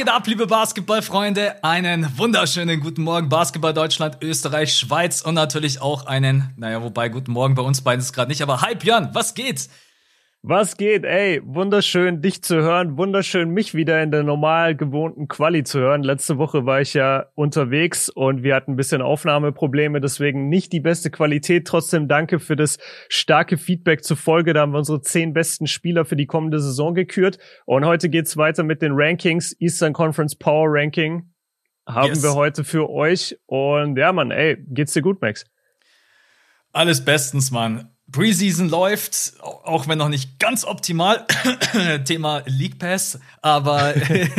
Geht ab, liebe Basketballfreunde? Einen wunderschönen guten Morgen, Basketball Deutschland, Österreich, Schweiz und natürlich auch einen, naja, wobei guten Morgen bei uns beiden ist gerade nicht, aber hi Björn, was geht? Was geht? Ey, wunderschön, dich zu hören. Wunderschön, mich wieder in der normal gewohnten Quali zu hören. Letzte Woche war ich ja unterwegs und wir hatten ein bisschen Aufnahmeprobleme, deswegen nicht die beste Qualität. Trotzdem danke für das starke Feedback zur Folge. Da haben wir unsere zehn besten Spieler für die kommende Saison gekürt. Und heute geht's weiter mit den Rankings. Eastern Conference Power Ranking haben yes. wir heute für euch. Und ja, Mann, ey, geht's dir gut, Max? Alles bestens, Mann. Preseason läuft, auch wenn noch nicht ganz optimal. Thema League Pass, aber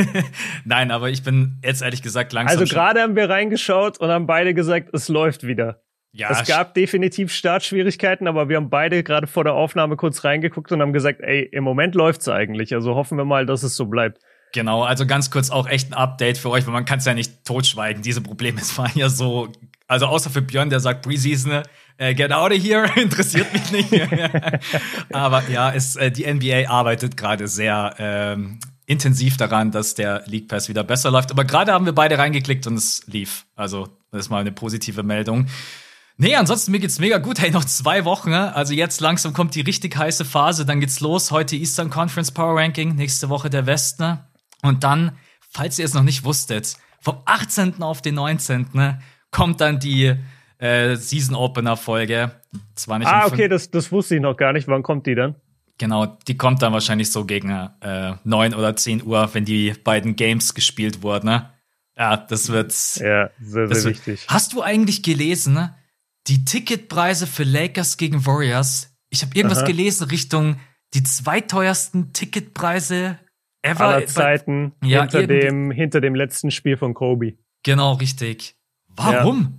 nein, aber ich bin jetzt ehrlich gesagt langsam. Also gerade haben wir reingeschaut und haben beide gesagt, es läuft wieder. Ja, es gab definitiv Startschwierigkeiten, aber wir haben beide gerade vor der Aufnahme kurz reingeguckt und haben gesagt, ey, im Moment läuft's eigentlich. Also hoffen wir mal, dass es so bleibt. Genau, also ganz kurz auch echt ein Update für euch, weil man kann es ja nicht totschweigen. Diese Probleme waren ja so, also außer für Björn, der sagt Preseason, äh, get out of here, interessiert mich nicht. Aber ja, es, äh, die NBA arbeitet gerade sehr ähm, intensiv daran, dass der League Pass wieder besser läuft. Aber gerade haben wir beide reingeklickt und es lief. Also, das ist mal eine positive Meldung. Nee, ansonsten mir geht's mega gut. Hey, noch zwei Wochen. Ne? Also jetzt langsam kommt die richtig heiße Phase. Dann geht's los. Heute Eastern Conference Power Ranking, nächste Woche der Westen. Und dann, falls ihr es noch nicht wusstet, vom 18. auf den 19. Ne, kommt dann die äh, Season Opener Folge. Zwar nicht ah, okay, das, das wusste ich noch gar nicht. Wann kommt die dann? Genau, die kommt dann wahrscheinlich so gegen äh, 9 oder 10 Uhr, wenn die beiden Games gespielt wurden. Ne? Ja, das wird. Ja, sehr, sehr wichtig. Hast du eigentlich gelesen, ne? die Ticketpreise für Lakers gegen Warriors? Ich habe irgendwas Aha. gelesen Richtung die zweiteuersten Ticketpreise ever. Aller Zeiten ja, hinter, dem, hinter dem letzten Spiel von Kobe. Genau, richtig. Warum? Ja.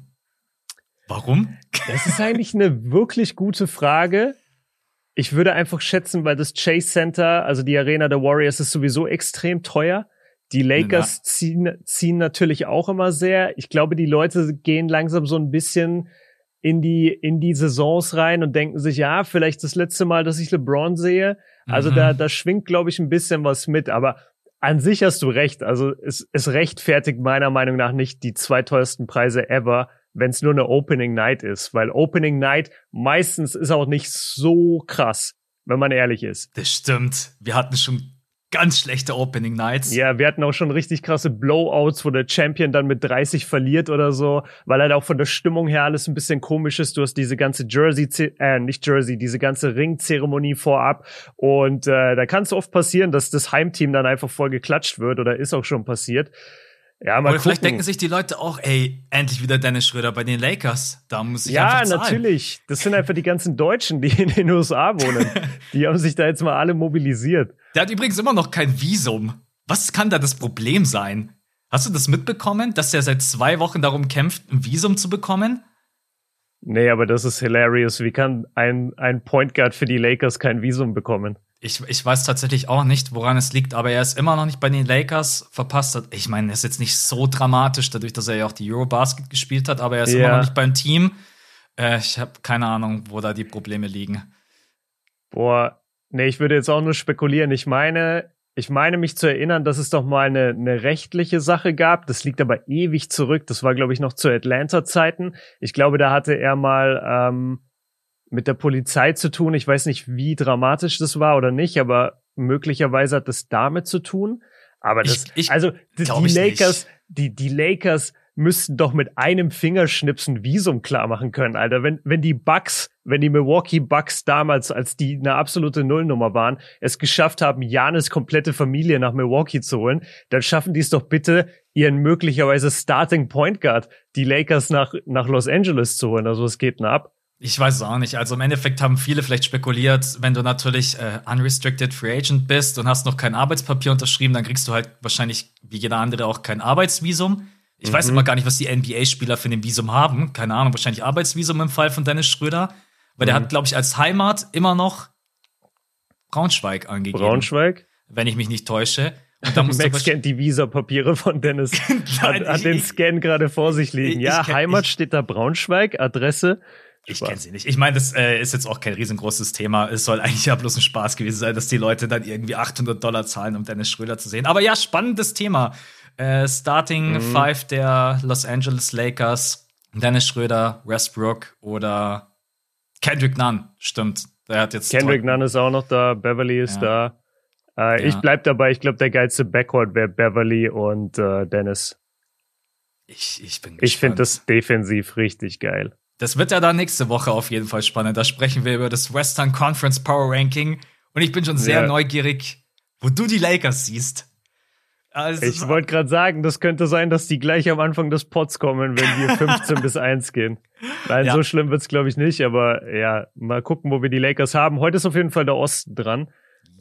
Warum? Das ist eigentlich eine wirklich gute Frage. Ich würde einfach schätzen, weil das Chase Center, also die Arena der Warriors, ist sowieso extrem teuer. Die Lakers ziehen, ziehen natürlich auch immer sehr. Ich glaube, die Leute gehen langsam so ein bisschen in die, in die Saisons rein und denken sich, ja, vielleicht das letzte Mal, dass ich LeBron sehe. Also mhm. da, da schwingt, glaube ich, ein bisschen was mit. Aber an sich hast du recht. Also es, es rechtfertigt meiner Meinung nach nicht die zwei teuersten Preise ever wenn es nur eine Opening Night ist, weil Opening Night meistens ist auch nicht so krass, wenn man ehrlich ist. Das stimmt. Wir hatten schon ganz schlechte Opening Nights. Ja, wir hatten auch schon richtig krasse Blowouts, wo der Champion dann mit 30 verliert oder so, weil halt auch von der Stimmung her alles ein bisschen komisch ist. Du hast diese ganze Jersey, äh, nicht Jersey, diese ganze Ringzeremonie vorab und äh, da kann es oft passieren, dass das Heimteam dann einfach voll geklatscht wird oder ist auch schon passiert. Ja, mal Oder gucken. vielleicht denken sich die Leute auch, ey, endlich wieder Dennis Schröder bei den Lakers. Da muss ich Ja, natürlich. Das sind einfach die ganzen Deutschen, die in den USA wohnen. die haben sich da jetzt mal alle mobilisiert. Der hat übrigens immer noch kein Visum. Was kann da das Problem sein? Hast du das mitbekommen, dass er seit zwei Wochen darum kämpft, ein Visum zu bekommen? Nee, aber das ist hilarious. Wie kann ein, ein Point Guard für die Lakers kein Visum bekommen? Ich, ich weiß tatsächlich auch nicht, woran es liegt, aber er ist immer noch nicht bei den Lakers verpasst. Hat. Ich meine, er ist jetzt nicht so dramatisch, dadurch, dass er ja auch die Eurobasket gespielt hat, aber er ist ja. immer noch nicht beim Team. Äh, ich habe keine Ahnung, wo da die Probleme liegen. Boah, nee, ich würde jetzt auch nur spekulieren. Ich meine, ich meine mich zu erinnern, dass es doch mal eine, eine rechtliche Sache gab. Das liegt aber ewig zurück. Das war, glaube ich, noch zu Atlanta-Zeiten. Ich glaube, da hatte er mal ähm, mit der Polizei zu tun. Ich weiß nicht, wie dramatisch das war oder nicht, aber möglicherweise hat das damit zu tun. Aber das, ich, ich, also die, die Lakers, die, die Lakers müssten doch mit einem Fingerschnipsen Visum klar machen können, Alter. Wenn, wenn die Bucks, wenn die Milwaukee Bucks damals, als die eine absolute Nullnummer waren, es geschafft haben, Janis komplette Familie nach Milwaukee zu holen, dann schaffen die es doch bitte, ihren möglicherweise Starting Point Guard, die Lakers nach, nach Los Angeles zu holen. Also es geht nur ab. Ich weiß es auch nicht. Also im Endeffekt haben viele vielleicht spekuliert, wenn du natürlich äh, unrestricted free agent bist und hast noch kein Arbeitspapier unterschrieben, dann kriegst du halt wahrscheinlich wie jeder andere auch kein Arbeitsvisum. Ich mhm. weiß immer gar nicht, was die NBA-Spieler für ein Visum haben. Keine Ahnung, wahrscheinlich Arbeitsvisum im Fall von Dennis Schröder. Weil mhm. der hat, glaube ich, als Heimat immer noch Braunschweig angegeben. Braunschweig? Wenn ich mich nicht täusche. Und da Max scannt die Visa-Papiere von Dennis. hat, hat den Scan gerade vor sich liegen. Ich, ja, ich, Heimat steht da Braunschweig, Adresse Ich kenne sie nicht. Ich meine, das äh, ist jetzt auch kein riesengroßes Thema. Es soll eigentlich ja bloß ein Spaß gewesen sein, dass die Leute dann irgendwie 800 Dollar zahlen, um Dennis Schröder zu sehen. Aber ja, spannendes Thema. Äh, Starting mhm. Five der Los Angeles Lakers. Dennis Schröder, Westbrook oder Kendrick Nunn. Stimmt. Der hat jetzt Kendrick Nunn ist auch noch da. Beverly ist ja. da. Äh, ja. Ich bleib dabei. Ich glaube, der geilste Backcourt wäre Beverly und äh, Dennis. Ich, ich bin gespannt. Ich finde das defensiv richtig geil. Das wird ja dann nächste Woche auf jeden Fall spannend. Da sprechen wir über das Western Conference Power Ranking. Und ich bin schon sehr ja. neugierig, wo du die Lakers siehst. Also ich wollte gerade sagen, das könnte sein, dass die gleich am Anfang des Pots kommen, wenn wir 15 bis 1 gehen. Nein, ja. so schlimm wird's glaube ich nicht, aber ja, mal gucken, wo wir die Lakers haben. Heute ist auf jeden Fall der Osten dran.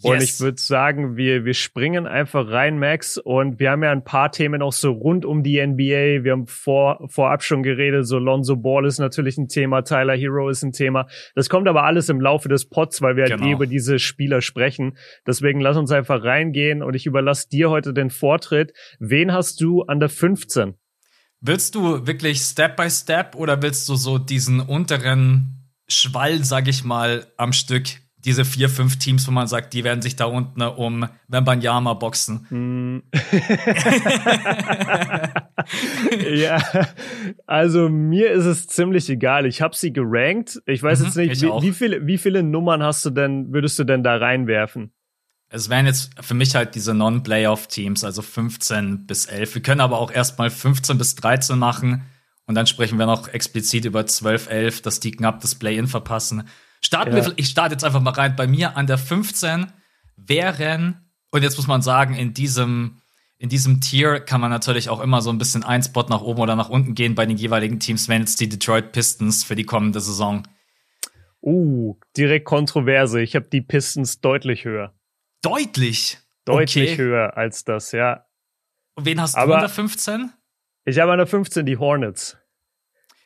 Yes. Und ich würde sagen, wir, wir springen einfach rein, Max. Und wir haben ja ein paar Themen auch so rund um die NBA. Wir haben vor, vorab schon geredet. So Lonzo Ball ist natürlich ein Thema. Tyler Hero ist ein Thema. Das kommt aber alles im Laufe des Pods, weil wir halt genau. halt eh über diese Spieler sprechen. Deswegen lass uns einfach reingehen und ich überlasse dir heute den Vortritt. Wen hast du an der 15? Willst du wirklich Step by Step oder willst du so diesen unteren Schwall, sag ich mal, am Stück diese vier, fünf Teams, wo man sagt, die werden sich da unten um Wembanyama boxen. Mm. ja, also mir ist es ziemlich egal. Ich habe sie gerankt. Ich weiß mhm, jetzt nicht, wie, wie, viele, wie viele Nummern hast du denn, würdest du denn da reinwerfen? Es wären jetzt für mich halt diese Non-Playoff-Teams, also 15 bis 11. Wir können aber auch erstmal 15 bis 13 machen und dann sprechen wir noch explizit über 12, 11, dass die knapp das Play-In verpassen. Starten ja. wir, ich starte jetzt einfach mal rein. Bei mir an der 15 wären, und jetzt muss man sagen, in diesem, in diesem Tier kann man natürlich auch immer so ein bisschen ein Spot nach oben oder nach unten gehen bei den jeweiligen Teams, wenn jetzt die Detroit Pistons für die kommende Saison. Uh, direkt kontroverse. Ich habe die Pistons deutlich höher. Deutlich? Deutlich okay. höher als das, ja. Und wen hast Aber du an der 15? Ich habe an der 15 die Hornets.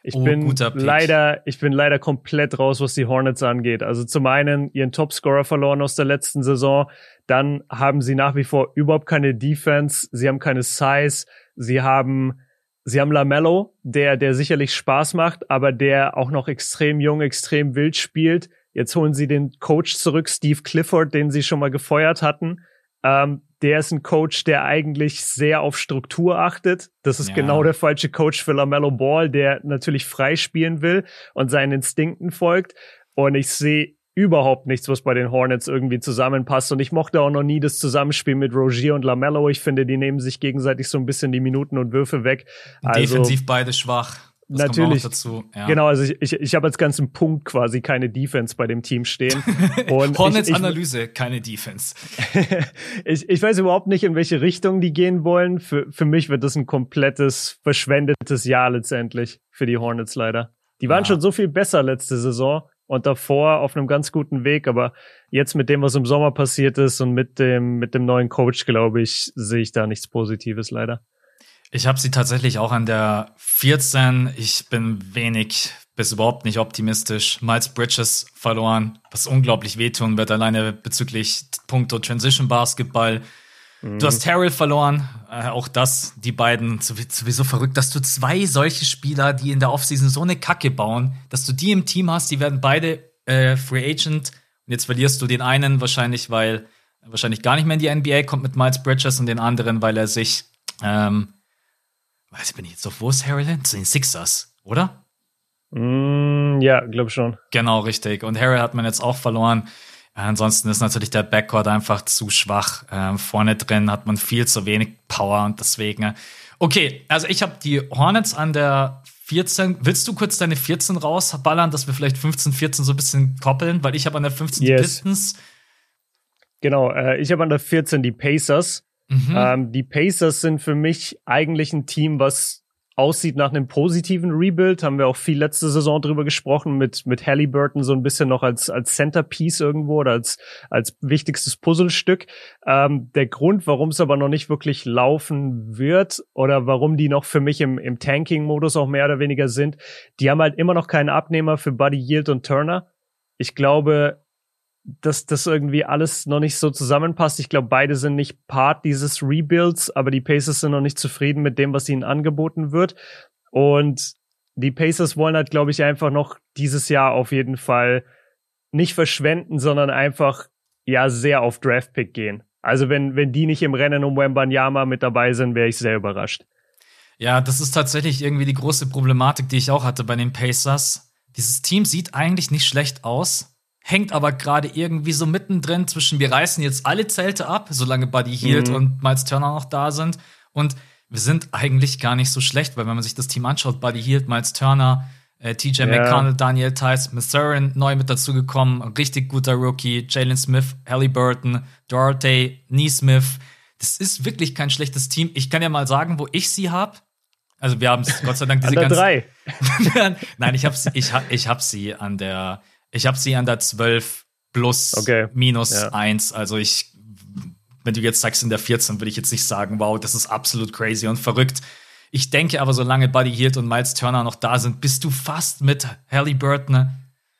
Ich oh, bin leider, ich bin leider komplett raus, was die Hornets angeht. Also zum einen ihren Topscorer verloren aus der letzten Saison, dann haben sie nach wie vor überhaupt keine Defense, sie haben keine Size, sie haben Sie haben Lamello, der, der sicherlich Spaß macht, aber der auch noch extrem jung, extrem wild spielt. Jetzt holen sie den Coach zurück, Steve Clifford, den sie schon mal gefeuert hatten. Ähm, der ist ein Coach, der eigentlich sehr auf Struktur achtet. Das ist ja. genau der falsche Coach für LaMelo Ball, der natürlich frei spielen will und seinen Instinkten folgt. Und ich sehe überhaupt nichts, was bei den Hornets irgendwie zusammenpasst. Und ich mochte auch noch nie das Zusammenspiel mit Rogier und LaMelo. Ich finde, die nehmen sich gegenseitig so ein bisschen die Minuten und Würfe weg. Also, Defensiv beide schwach. Das Natürlich. dazu. Ja. Genau, also ich, ich, ich habe als ganzen Punkt quasi keine Defense bei dem Team stehen. Und Hornets ich, Analyse, keine Defense. ich, ich weiß überhaupt nicht, in welche Richtung die gehen wollen. Für, für mich wird das ein komplettes verschwendetes Jahr letztendlich für die Hornets leider. Die waren ja. schon so viel besser letzte Saison und davor auf einem ganz guten Weg, aber jetzt mit dem, was im Sommer passiert ist und mit dem, mit dem neuen Coach, glaube ich, sehe ich da nichts Positives leider. Ich habe sie tatsächlich auch an der 14. Ich bin wenig bis überhaupt nicht optimistisch. Miles Bridges verloren, was unglaublich wehtun wird, alleine bezüglich Punkto Transition Basketball. Mhm. Du hast Harrell verloren, äh, auch das, die beiden, sowieso verrückt, dass du zwei solche Spieler, die in der Offseason so eine Kacke bauen, dass du die im Team hast, die werden beide äh, Free Agent. Und jetzt verlierst du den einen wahrscheinlich, weil er wahrscheinlich gar nicht mehr in die NBA kommt mit Miles Bridges und den anderen, weil er sich ähm, weiß ich, jetzt auf, wo ist Harry hin? Zu den Sixers, oder? Mm, ja, glaube schon. Genau, richtig. Und Harry hat man jetzt auch verloren. Ansonsten ist natürlich der Backcourt einfach zu schwach. Ähm, vorne drin hat man viel zu wenig Power und deswegen. Äh, okay, also ich habe die Hornets an der 14. Willst du kurz deine 14 rausballern, dass wir vielleicht 15, 14 so ein bisschen koppeln? Weil ich habe an der 15 yes. die Pistons. Genau, äh, ich habe an der 14 die Pacers. Mhm. Ähm, die Pacers sind für mich eigentlich ein Team, was aussieht nach einem positiven Rebuild. Haben wir auch viel letzte Saison drüber gesprochen mit, mit Halliburton so ein bisschen noch als, als Centerpiece irgendwo oder als, als wichtigstes Puzzlestück. Ähm, der Grund, warum es aber noch nicht wirklich laufen wird oder warum die noch für mich im, im Tanking-Modus auch mehr oder weniger sind, die haben halt immer noch keinen Abnehmer für Buddy Yield und Turner. Ich glaube, dass das irgendwie alles noch nicht so zusammenpasst. Ich glaube, beide sind nicht Part dieses Rebuilds, aber die Pacers sind noch nicht zufrieden mit dem, was ihnen angeboten wird. Und die Pacers wollen halt, glaube ich, einfach noch dieses Jahr auf jeden Fall nicht verschwenden, sondern einfach ja sehr auf Draftpick gehen. Also wenn, wenn die nicht im Rennen um Wembanyama mit dabei sind, wäre ich sehr überrascht. Ja, das ist tatsächlich irgendwie die große Problematik, die ich auch hatte bei den Pacers. Dieses Team sieht eigentlich nicht schlecht aus, hängt aber gerade irgendwie so mittendrin zwischen wir reißen jetzt alle Zelte ab, solange Buddy Hield mhm. und Miles Turner noch da sind. Und wir sind eigentlich gar nicht so schlecht, weil wenn man sich das Team anschaut, Buddy Hield, Miles Turner, äh, TJ ja. McConnell, Daniel Tice, Mathurin neu mit dazugekommen, richtig guter Rookie, Jalen Smith, Halliburton, Dorothy, Neesmith. Das ist wirklich kein schlechtes Team. Ich kann ja mal sagen, wo ich sie habe. Also wir haben es Gott sei Dank diese ganze drei. Nein, ich habe ich hab, ich hab sie an der ich habe sie an der 12 plus okay. minus ja. 1. Also ich wenn du jetzt sagst in der 14, würde ich jetzt nicht sagen, wow, das ist absolut crazy und verrückt. Ich denke aber, solange Buddy Hield und Miles Turner noch da sind, bist du fast mit Halliburton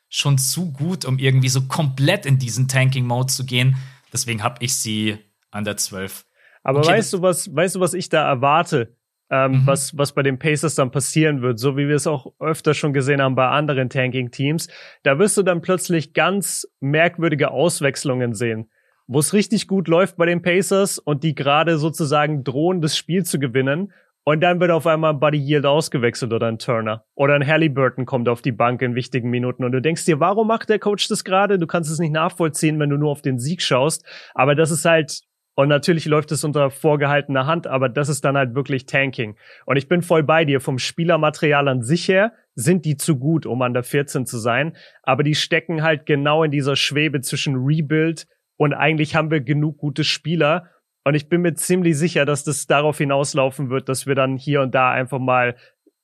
schon zu gut, um irgendwie so komplett in diesen Tanking-Mode zu gehen. Deswegen habe ich sie an der 12. Aber okay, weißt du, was, weißt du, was ich da erwarte? Ähm, mhm. was, was bei den Pacers dann passieren wird, so wie wir es auch öfter schon gesehen haben bei anderen Tanking-Teams. Da wirst du dann plötzlich ganz merkwürdige Auswechslungen sehen wo es richtig gut läuft bei den Pacers und die gerade sozusagen drohen, das Spiel zu gewinnen. Und dann wird auf einmal Buddy Yield ausgewechselt oder ein Turner. Oder ein Halliburton kommt auf die Bank in wichtigen Minuten. Und du denkst dir, warum macht der Coach das gerade? Du kannst es nicht nachvollziehen, wenn du nur auf den Sieg schaust. Aber das ist halt, und natürlich läuft es unter vorgehaltener Hand, aber das ist dann halt wirklich Tanking. Und ich bin voll bei dir. Vom Spielermaterial an sich her sind die zu gut, um an der 14 zu sein. Aber die stecken halt genau in dieser Schwebe zwischen Rebuild und eigentlich haben wir genug gute Spieler. Und ich bin mir ziemlich sicher, dass das darauf hinauslaufen wird, dass wir dann hier und da einfach mal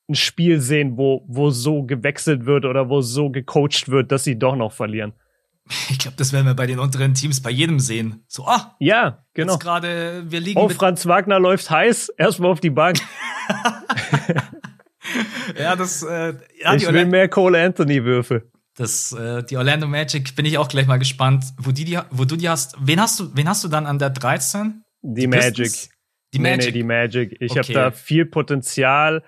ein Spiel sehen, wo, wo so gewechselt wird oder wo so gecoacht wird, dass sie doch noch verlieren. Ich glaube, das werden wir bei den unteren Teams bei jedem sehen. So, ah, ja, genau. gerade, wir liegen. Oh, Franz Wagner läuft heiß, erstmal auf die Bank. ja, das. Äh, ja, ich will mehr Cole Anthony Würfe. Das, äh, die Orlando Magic bin ich auch gleich mal gespannt, wo, die, die, wo du die hast. Wen hast du, wen hast du dann an der 13? Die, die Magic. Die Magic. Nee, nee, die Magic. Ich okay. habe da viel Potenzial.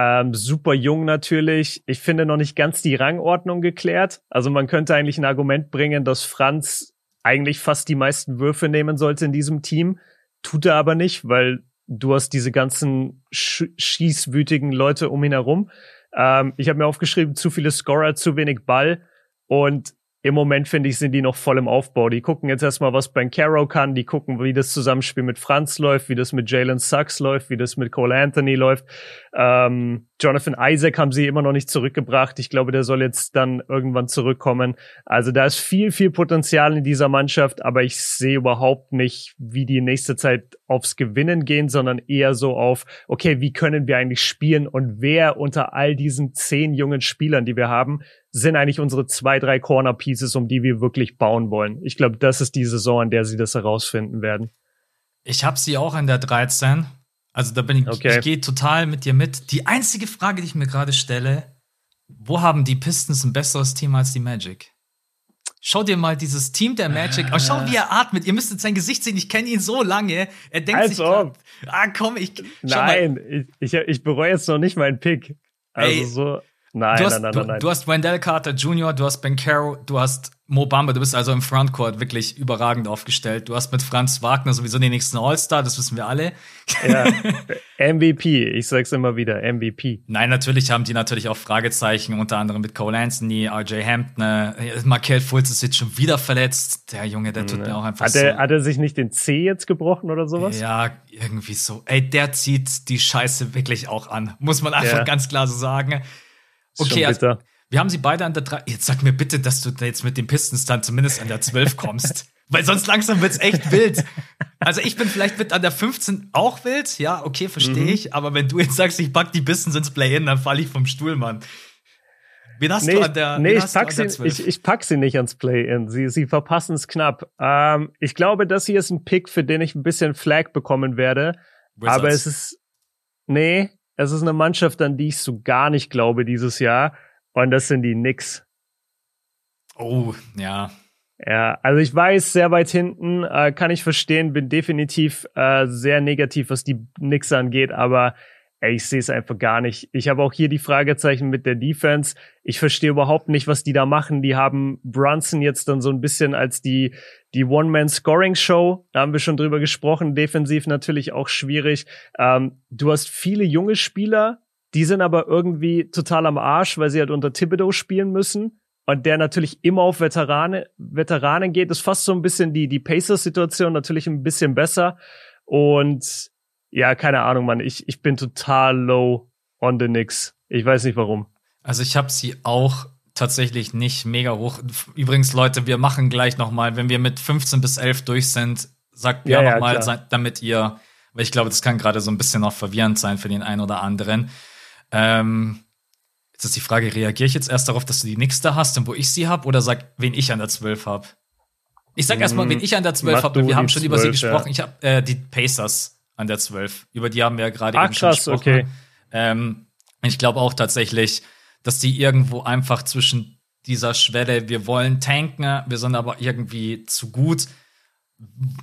Ähm, super jung natürlich. Ich finde noch nicht ganz die Rangordnung geklärt. Also man könnte eigentlich ein Argument bringen, dass Franz eigentlich fast die meisten Würfe nehmen sollte in diesem Team. Tut er aber nicht, weil du hast diese ganzen sch schießwütigen Leute um ihn herum. Ähm, ich habe mir aufgeschrieben, zu viele Scorer, zu wenig Ball. Und im Moment, finde ich, sind die noch voll im Aufbau. Die gucken jetzt erstmal, was Ben Caro kann. Die gucken, wie das Zusammenspiel mit Franz läuft, wie das mit Jalen Sachs läuft, wie das mit Cole Anthony läuft. Ähm, Jonathan Isaac haben sie immer noch nicht zurückgebracht. Ich glaube, der soll jetzt dann irgendwann zurückkommen. Also da ist viel, viel Potenzial in dieser Mannschaft, aber ich sehe überhaupt nicht, wie die nächste Zeit aufs Gewinnen gehen, sondern eher so auf, okay, wie können wir eigentlich spielen und wer unter all diesen zehn jungen Spielern, die wir haben, sind eigentlich unsere zwei, drei Corner Pieces, um die wir wirklich bauen wollen. Ich glaube, das ist die Saison, an der sie das herausfinden werden. Ich habe sie auch an der 13. Also da bin ich, okay. ich gehe total mit dir mit. Die einzige Frage, die ich mir gerade stelle, wo haben die Pistons ein besseres Team als die Magic? Schau dir mal dieses Team der Magic. Oh, schau, wie er atmet. Ihr müsstet sein Gesicht sehen. Ich kenne ihn so lange. Er denkt also, sich, grad, ah, komm, ich. Nein, ich, ich, ich bereue jetzt noch nicht meinen Pick. Also Ey, so. Nein, du hast, nein, nein, du, nein. Du hast Wendell Carter Jr., du hast Ben Caro, du hast Mo Bamba, du bist also im Frontcourt wirklich überragend aufgestellt. Du hast mit Franz Wagner sowieso den nächsten All-Star, das wissen wir alle. Ja, MVP, ich sag's immer wieder, MVP. Nein, natürlich haben die natürlich auch Fragezeichen, unter anderem mit Cole Anthony, RJ Hampton, äh, Markel Fultz ist jetzt schon wieder verletzt. Der Junge, der tut ja. mir auch einfach hat er, so. Hat er sich nicht den C jetzt gebrochen oder sowas? Ja, irgendwie so. Ey, der zieht die Scheiße wirklich auch an, muss man einfach ja. ganz klar so sagen. Okay, also, wir haben sie beide an der 3. Jetzt sag mir bitte, dass du da jetzt mit den Pistons dann zumindest an der 12 kommst. Weil sonst langsam wird's echt wild. Also ich bin vielleicht mit an der 15 auch wild. Ja, okay, verstehe mhm. ich. Aber wenn du jetzt sagst, ich pack die Pistons ins Play-In, dann falle ich vom Stuhl, Mann. Wen hast nee, du an der Nee, ich pack, sie, ich, ich pack sie nicht ans Play-In. Sie, sie verpassen es knapp. Ähm, ich glaube, das hier ist ein Pick, für den ich ein bisschen Flag bekommen werde. Wizards. Aber es ist, nee, es ist eine Mannschaft, an die ich so gar nicht glaube dieses Jahr. Und das sind die Knicks. Oh, ja. Ja, also ich weiß, sehr weit hinten, äh, kann ich verstehen, bin definitiv äh, sehr negativ, was die Knicks angeht, aber ich sehe es einfach gar nicht. Ich habe auch hier die Fragezeichen mit der Defense. Ich verstehe überhaupt nicht, was die da machen. Die haben Brunson jetzt dann so ein bisschen als die, die One-Man-Scoring-Show. Da haben wir schon drüber gesprochen. Defensiv natürlich auch schwierig. Ähm, du hast viele junge Spieler, die sind aber irgendwie total am Arsch, weil sie halt unter Thibodeau spielen müssen. Und der natürlich immer auf Veterane, Veteranen geht, ist fast so ein bisschen die, die Pacers-Situation natürlich ein bisschen besser. Und ja, keine Ahnung, Mann. Ich, ich bin total low on the Knicks. Ich weiß nicht warum. Also ich habe sie auch tatsächlich nicht mega hoch. Übrigens, Leute, wir machen gleich noch mal, wenn wir mit 15 bis 11 durch sind, sagt mir ja, ja, noch mal, damit ihr, weil ich glaube, das kann gerade so ein bisschen noch verwirrend sein für den einen oder anderen. Ähm, jetzt ist die Frage, reagiere ich jetzt erst darauf, dass du die Knicks da hast und wo ich sie habe oder sag, wen ich an der 12 habe? Ich sag erstmal, wen hm, ich an der 12 habe, wir haben schon 12, über sie gesprochen. Ja. Ich habe äh, die Pacers an der 12. Über die haben wir ja gerade eben schon gesprochen. Okay. Ähm, ich glaube auch tatsächlich, dass die irgendwo einfach zwischen dieser Schwelle, wir wollen tanken, wir sind aber irgendwie zu gut.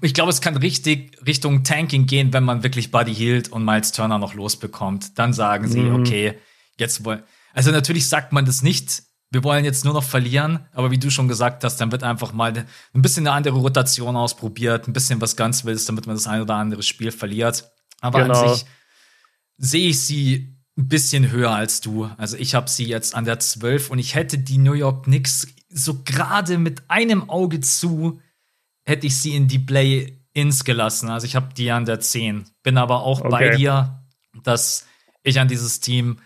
Ich glaube, es kann richtig Richtung Tanking gehen, wenn man wirklich Buddy Hield und Miles Turner noch losbekommt. Dann sagen sie, mhm. okay, jetzt wollen. Also natürlich sagt man das nicht wir wollen jetzt nur noch verlieren, aber wie du schon gesagt hast, dann wird einfach mal ein bisschen eine andere Rotation ausprobiert, ein bisschen was ganz Wildes, damit man das ein oder andere Spiel verliert. Aber genau. an sich sehe ich sie ein bisschen höher als du. Also ich habe sie jetzt an der 12 und ich hätte die New York Knicks so gerade mit einem Auge zu, hätte ich sie in die Play-Ins gelassen. Also ich habe die an der 10. Bin aber auch okay. bei dir, dass ich an dieses Team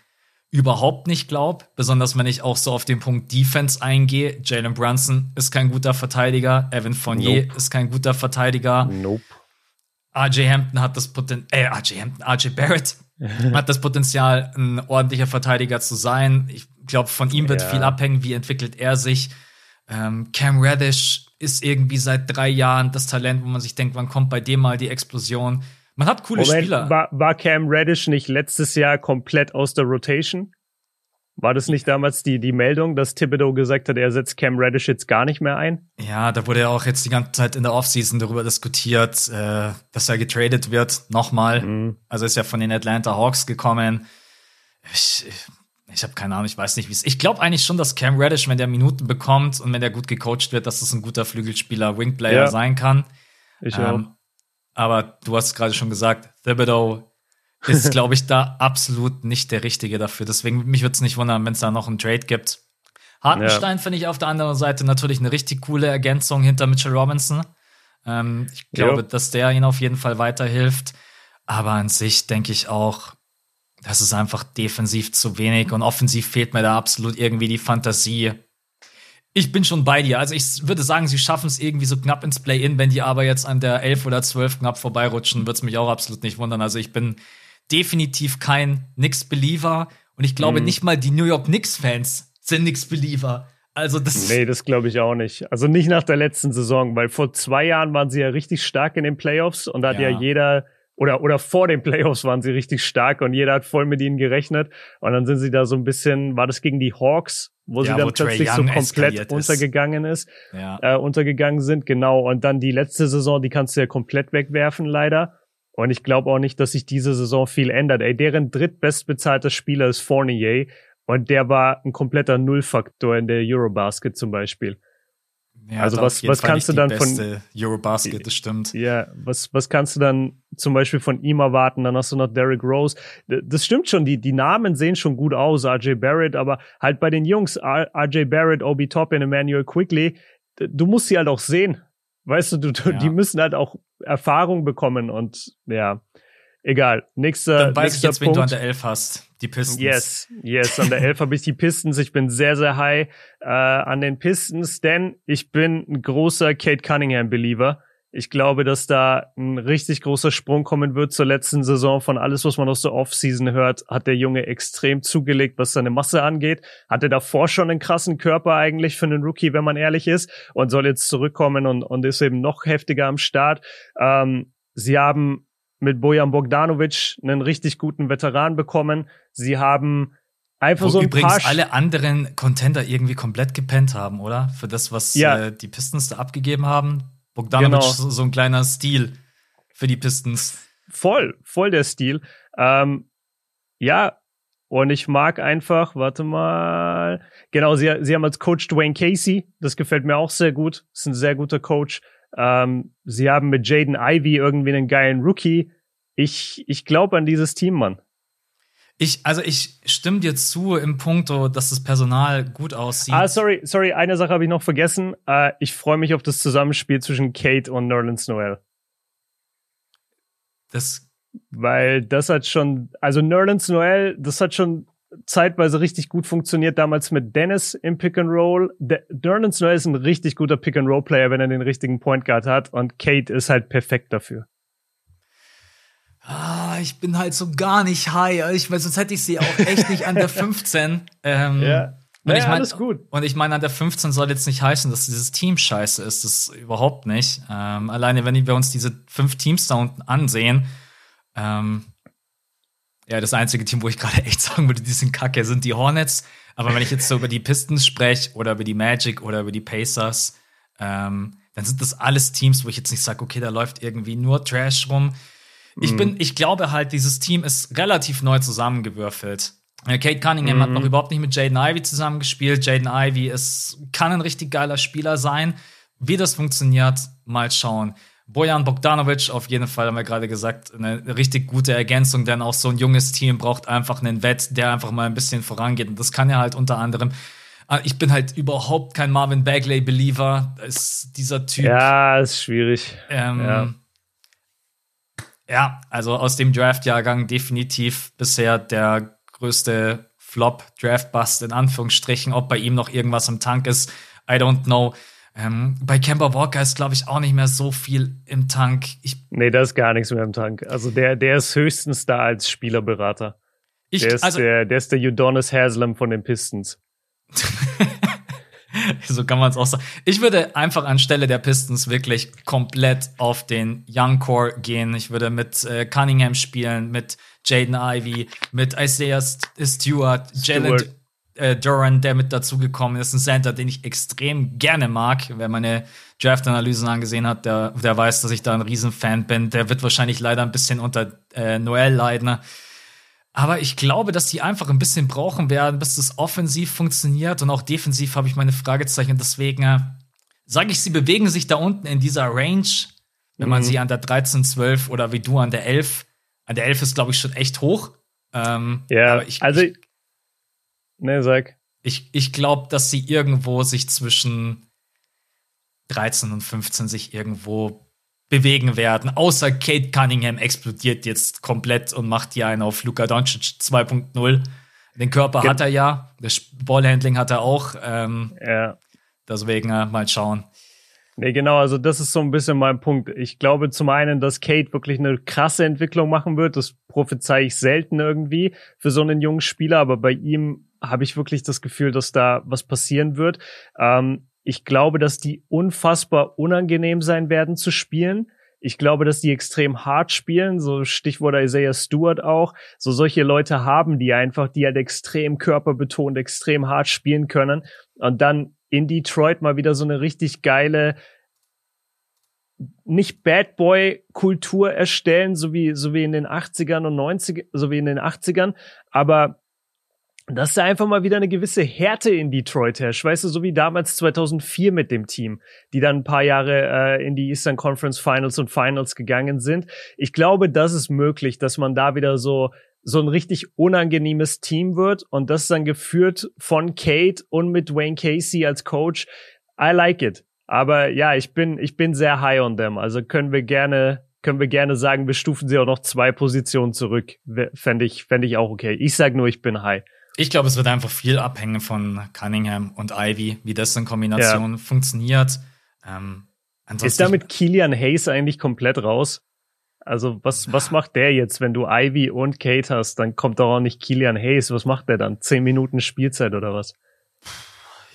überhaupt nicht glaube, besonders wenn ich auch so auf den Punkt Defense eingehe. Jalen Brunson ist kein guter Verteidiger, Evan Fournier nope. ist kein guter Verteidiger. Nope. RJ Hampton hat das Potenzial, äh, RJ Hampton, RJ Barrett hat das Potenzial, ein ordentlicher Verteidiger zu sein. Ich glaube, von ihm wird ja. viel abhängen, wie entwickelt er sich. Ähm, Cam Reddish ist irgendwie seit drei Jahren das Talent, wo man sich denkt, wann kommt bei dem mal die Explosion? Man hat coole Moment, Spieler. War, war Cam Reddish nicht letztes Jahr komplett aus der Rotation? War das nicht damals die, die Meldung, dass Thibodeau gesagt hat, er setzt Cam Reddish jetzt gar nicht mehr ein? Ja, da wurde ja auch jetzt die ganze Zeit in der Offseason darüber diskutiert, äh, dass er getradet wird, nochmal. Mhm. Also ist ja von den Atlanta Hawks gekommen. Ich, ich habe keine Ahnung, ich weiß nicht, wie es. Ich glaube eigentlich schon, dass Cam Reddish, wenn der Minuten bekommt und wenn der gut gecoacht wird, dass das ein guter Flügelspieler, Wingplayer ja. sein kann. Ich ähm, auch. Aber du hast gerade schon gesagt, Thibodeau ist, glaube ich, da absolut nicht der Richtige dafür. Deswegen, mich würde es nicht wundern, wenn es da noch einen Trade gibt. Hartenstein ja. finde ich auf der anderen Seite natürlich eine richtig coole Ergänzung hinter Mitchell Robinson. Ähm, ich glaube, ja. dass der ihn auf jeden Fall weiterhilft. Aber an sich denke ich auch, das ist einfach defensiv zu wenig und offensiv fehlt mir da absolut irgendwie die Fantasie. Ich bin schon bei dir. Also ich würde sagen, sie schaffen es irgendwie so knapp ins Play-In. Wenn die aber jetzt an der 11 oder 12 knapp vorbeirutschen, würde es mich auch absolut nicht wundern. Also ich bin definitiv kein Knicks-Believer. Und ich glaube, mhm. nicht mal die New York Knicks-Fans sind Knicks-Believer. Also das Nee, das glaube ich auch nicht. Also nicht nach der letzten Saison, weil vor zwei Jahren waren sie ja richtig stark in den Playoffs und da hat ja, ja jeder oder, oder vor den Playoffs waren sie richtig stark und jeder hat voll mit ihnen gerechnet. Und dann sind sie da so ein bisschen, war das gegen die Hawks, wo ja, sie dann wo plötzlich so komplett untergegangen ist, ja. äh, untergegangen sind, genau. Und dann die letzte Saison, die kannst du ja komplett wegwerfen, leider. Und ich glaube auch nicht, dass sich diese Saison viel ändert. Ey, deren drittbestbezahlter Spieler ist Fournier und der war ein kompletter Nullfaktor in der Eurobasket zum Beispiel. Ja, also was, was kannst du dann von Eurobasket, das stimmt. Ja, was, was kannst du dann zum Beispiel von ihm erwarten? Dann hast du noch Derrick Rose. Das stimmt schon, die, die Namen sehen schon gut aus, RJ Barrett, aber halt bei den Jungs, RJ Barrett, Obi Toppin, Emmanuel Quickly, du musst sie halt auch sehen. Weißt du, du, ja. die müssen halt auch Erfahrung bekommen und ja, egal. Nächster, Dann weiß nächster ich jetzt, Punkt. wen du an der Elf hast. Die Pistons. Yes, yes. An der Elf habe ich die Pistons. Ich bin sehr, sehr high äh, an den Pistons, denn ich bin ein großer Kate Cunningham-Believer. Ich glaube, dass da ein richtig großer Sprung kommen wird zur letzten Saison. Von alles, was man aus der Offseason hört, hat der Junge extrem zugelegt, was seine Masse angeht. Hatte davor schon einen krassen Körper eigentlich für einen Rookie, wenn man ehrlich ist, und soll jetzt zurückkommen und, und ist eben noch heftiger am Start. Ähm, sie haben mit Bojan Bogdanovic einen richtig guten Veteran bekommen. Sie haben einfach Wo so ein übrigens paar alle anderen Contender irgendwie komplett gepennt haben, oder? Für das, was ja. äh, die Pistons da abgegeben haben. Bogdanovic genau. so, so ein kleiner Stil für die Pistons. Voll, voll der Stil. Ähm, Ja, und ich mag einfach, warte mal, genau, sie, sie haben als Coach Dwayne Casey, das gefällt mir auch sehr gut, ist ein sehr guter Coach. Ähm, sie haben mit Jaden Ivy irgendwie einen geilen Rookie. Ich, ich glaube an dieses Team, Mann. Ich, also ich stimme dir zu im Punkto, dass das Personal gut aussieht. Ah, sorry, sorry, eine Sache habe ich noch vergessen. Uh, ich freue mich auf das Zusammenspiel zwischen Kate und Nerlens Noel. Das. Weil das hat schon, also Nerlens Noel, das hat schon zeitweise richtig gut funktioniert, damals mit Dennis im Pick and Roll. Nerlens Noel ist ein richtig guter Pick and Roll Player, wenn er den richtigen Point Guard hat und Kate ist halt perfekt dafür ah, ich bin halt so gar nicht high. Ich, weil sonst hätte ich sie auch echt nicht an der 15. Ähm, ja. Und naja, ich mein, alles gut. Und ich meine, an der 15 soll jetzt nicht heißen, dass dieses Team scheiße ist. Das überhaupt nicht. Ähm, alleine, wenn wir uns diese fünf Teams da unten ansehen, ähm, ja, das einzige Team, wo ich gerade echt sagen würde, die sind kacke, sind die Hornets. Aber wenn ich jetzt so über die Pistons spreche oder über die Magic oder über die Pacers, ähm, dann sind das alles Teams, wo ich jetzt nicht sage, okay, da läuft irgendwie nur Trash rum. Ich bin, mhm. ich glaube halt, dieses Team ist relativ neu zusammengewürfelt. Kate Cunningham mhm. hat noch überhaupt nicht mit Jaden Ivy zusammengespielt. Jaden Ivy ist, kann ein richtig geiler Spieler sein. Wie das funktioniert, mal schauen. Bojan Bogdanovic, auf jeden Fall haben wir gerade gesagt, eine richtig gute Ergänzung, denn auch so ein junges Team braucht einfach einen Wett, der einfach mal ein bisschen vorangeht. Und das kann er halt unter anderem. Ah, ich bin halt überhaupt kein Marvin Bagley-Believer. Ist dieser Typ. Ja, ist schwierig. Ähm, ja. Ja, also aus dem Draft-Jahrgang definitiv bisher der größte Flop, Draft-Bust in Anführungsstrichen. Ob bei ihm noch irgendwas im Tank ist, I don't know. Ähm, bei Kemba Walker ist, glaube ich, auch nicht mehr so viel im Tank. Ich nee, da ist gar nichts mehr im Tank. Also der, der ist höchstens da als Spielerberater. Ich, der, ist also, der, der ist der Udonis Haslam von den Pistons. so kann man es auch sagen. Ich würde einfach anstelle der Pistons wirklich komplett auf den Young Core gehen. Ich würde mit äh, Cunningham spielen, mit Jaden Ivy, mit Isaiah Stewart, Jalen äh, Duran, der mit dazugekommen ist, ein Center, den ich extrem gerne mag. Wer meine Draft-Analysen angesehen hat, der, der weiß, dass ich da ein Riesenfan bin. Der wird wahrscheinlich leider ein bisschen unter äh, Noel leiden. Aber ich glaube, dass die einfach ein bisschen brauchen werden, bis das offensiv funktioniert. Und auch defensiv habe ich meine Fragezeichen. Deswegen äh, sage ich, sie bewegen sich da unten in dieser Range. Wenn mhm. man sie an der 13, 12 oder wie du an der 11. An der 11 ist, glaube ich, schon echt hoch. Ähm, ja, ich, also. Ich, ne, sag. Ich, ich glaube, dass sie irgendwo sich zwischen 13 und 15 sich irgendwo bewegen werden. Außer Kate Cunningham explodiert jetzt komplett und macht hier einen auf Luka Doncic 2.0. Den Körper Ge hat er ja, das Ballhandling hat er auch. Ähm, ja. Deswegen äh, mal schauen. Nee, genau, also das ist so ein bisschen mein Punkt. Ich glaube zum einen, dass Kate wirklich eine krasse Entwicklung machen wird. Das prophezei ich selten irgendwie für so einen jungen Spieler, aber bei ihm habe ich wirklich das Gefühl, dass da was passieren wird. Ähm, ich glaube, dass die unfassbar unangenehm sein werden zu spielen. Ich glaube, dass die extrem hart spielen, so Stichwort Isaiah Stewart auch. So solche Leute haben die einfach, die halt extrem körperbetont, extrem hart spielen können. Und dann in Detroit mal wieder so eine richtig geile, nicht Bad Boy Kultur erstellen, so wie, so wie in den 80ern und 90ern, so wie in den 80ern, aber dass da einfach mal wieder eine gewisse Härte in Detroit herrscht. Weißt du, so wie damals 2004 mit dem Team, die dann ein paar Jahre äh, in die Eastern Conference Finals und Finals gegangen sind. Ich glaube, das ist möglich, dass man da wieder so so ein richtig unangenehmes Team wird und das dann geführt von Kate und mit Wayne Casey als Coach. I like it. Aber ja, ich bin ich bin sehr high on them. Also können wir gerne können wir gerne sagen, wir stufen sie auch noch zwei Positionen zurück. Fände ich, fände ich auch okay. Ich sag nur, ich bin high. Ich glaube, es wird einfach viel abhängen von Cunningham und Ivy, wie das in Kombination ja. funktioniert. Ähm, ist damit Kilian Hayes eigentlich komplett raus? Also was, was macht der jetzt, wenn du Ivy und Kate hast? Dann kommt doch auch nicht Kilian Hayes. Was macht der dann? Zehn Minuten Spielzeit oder was?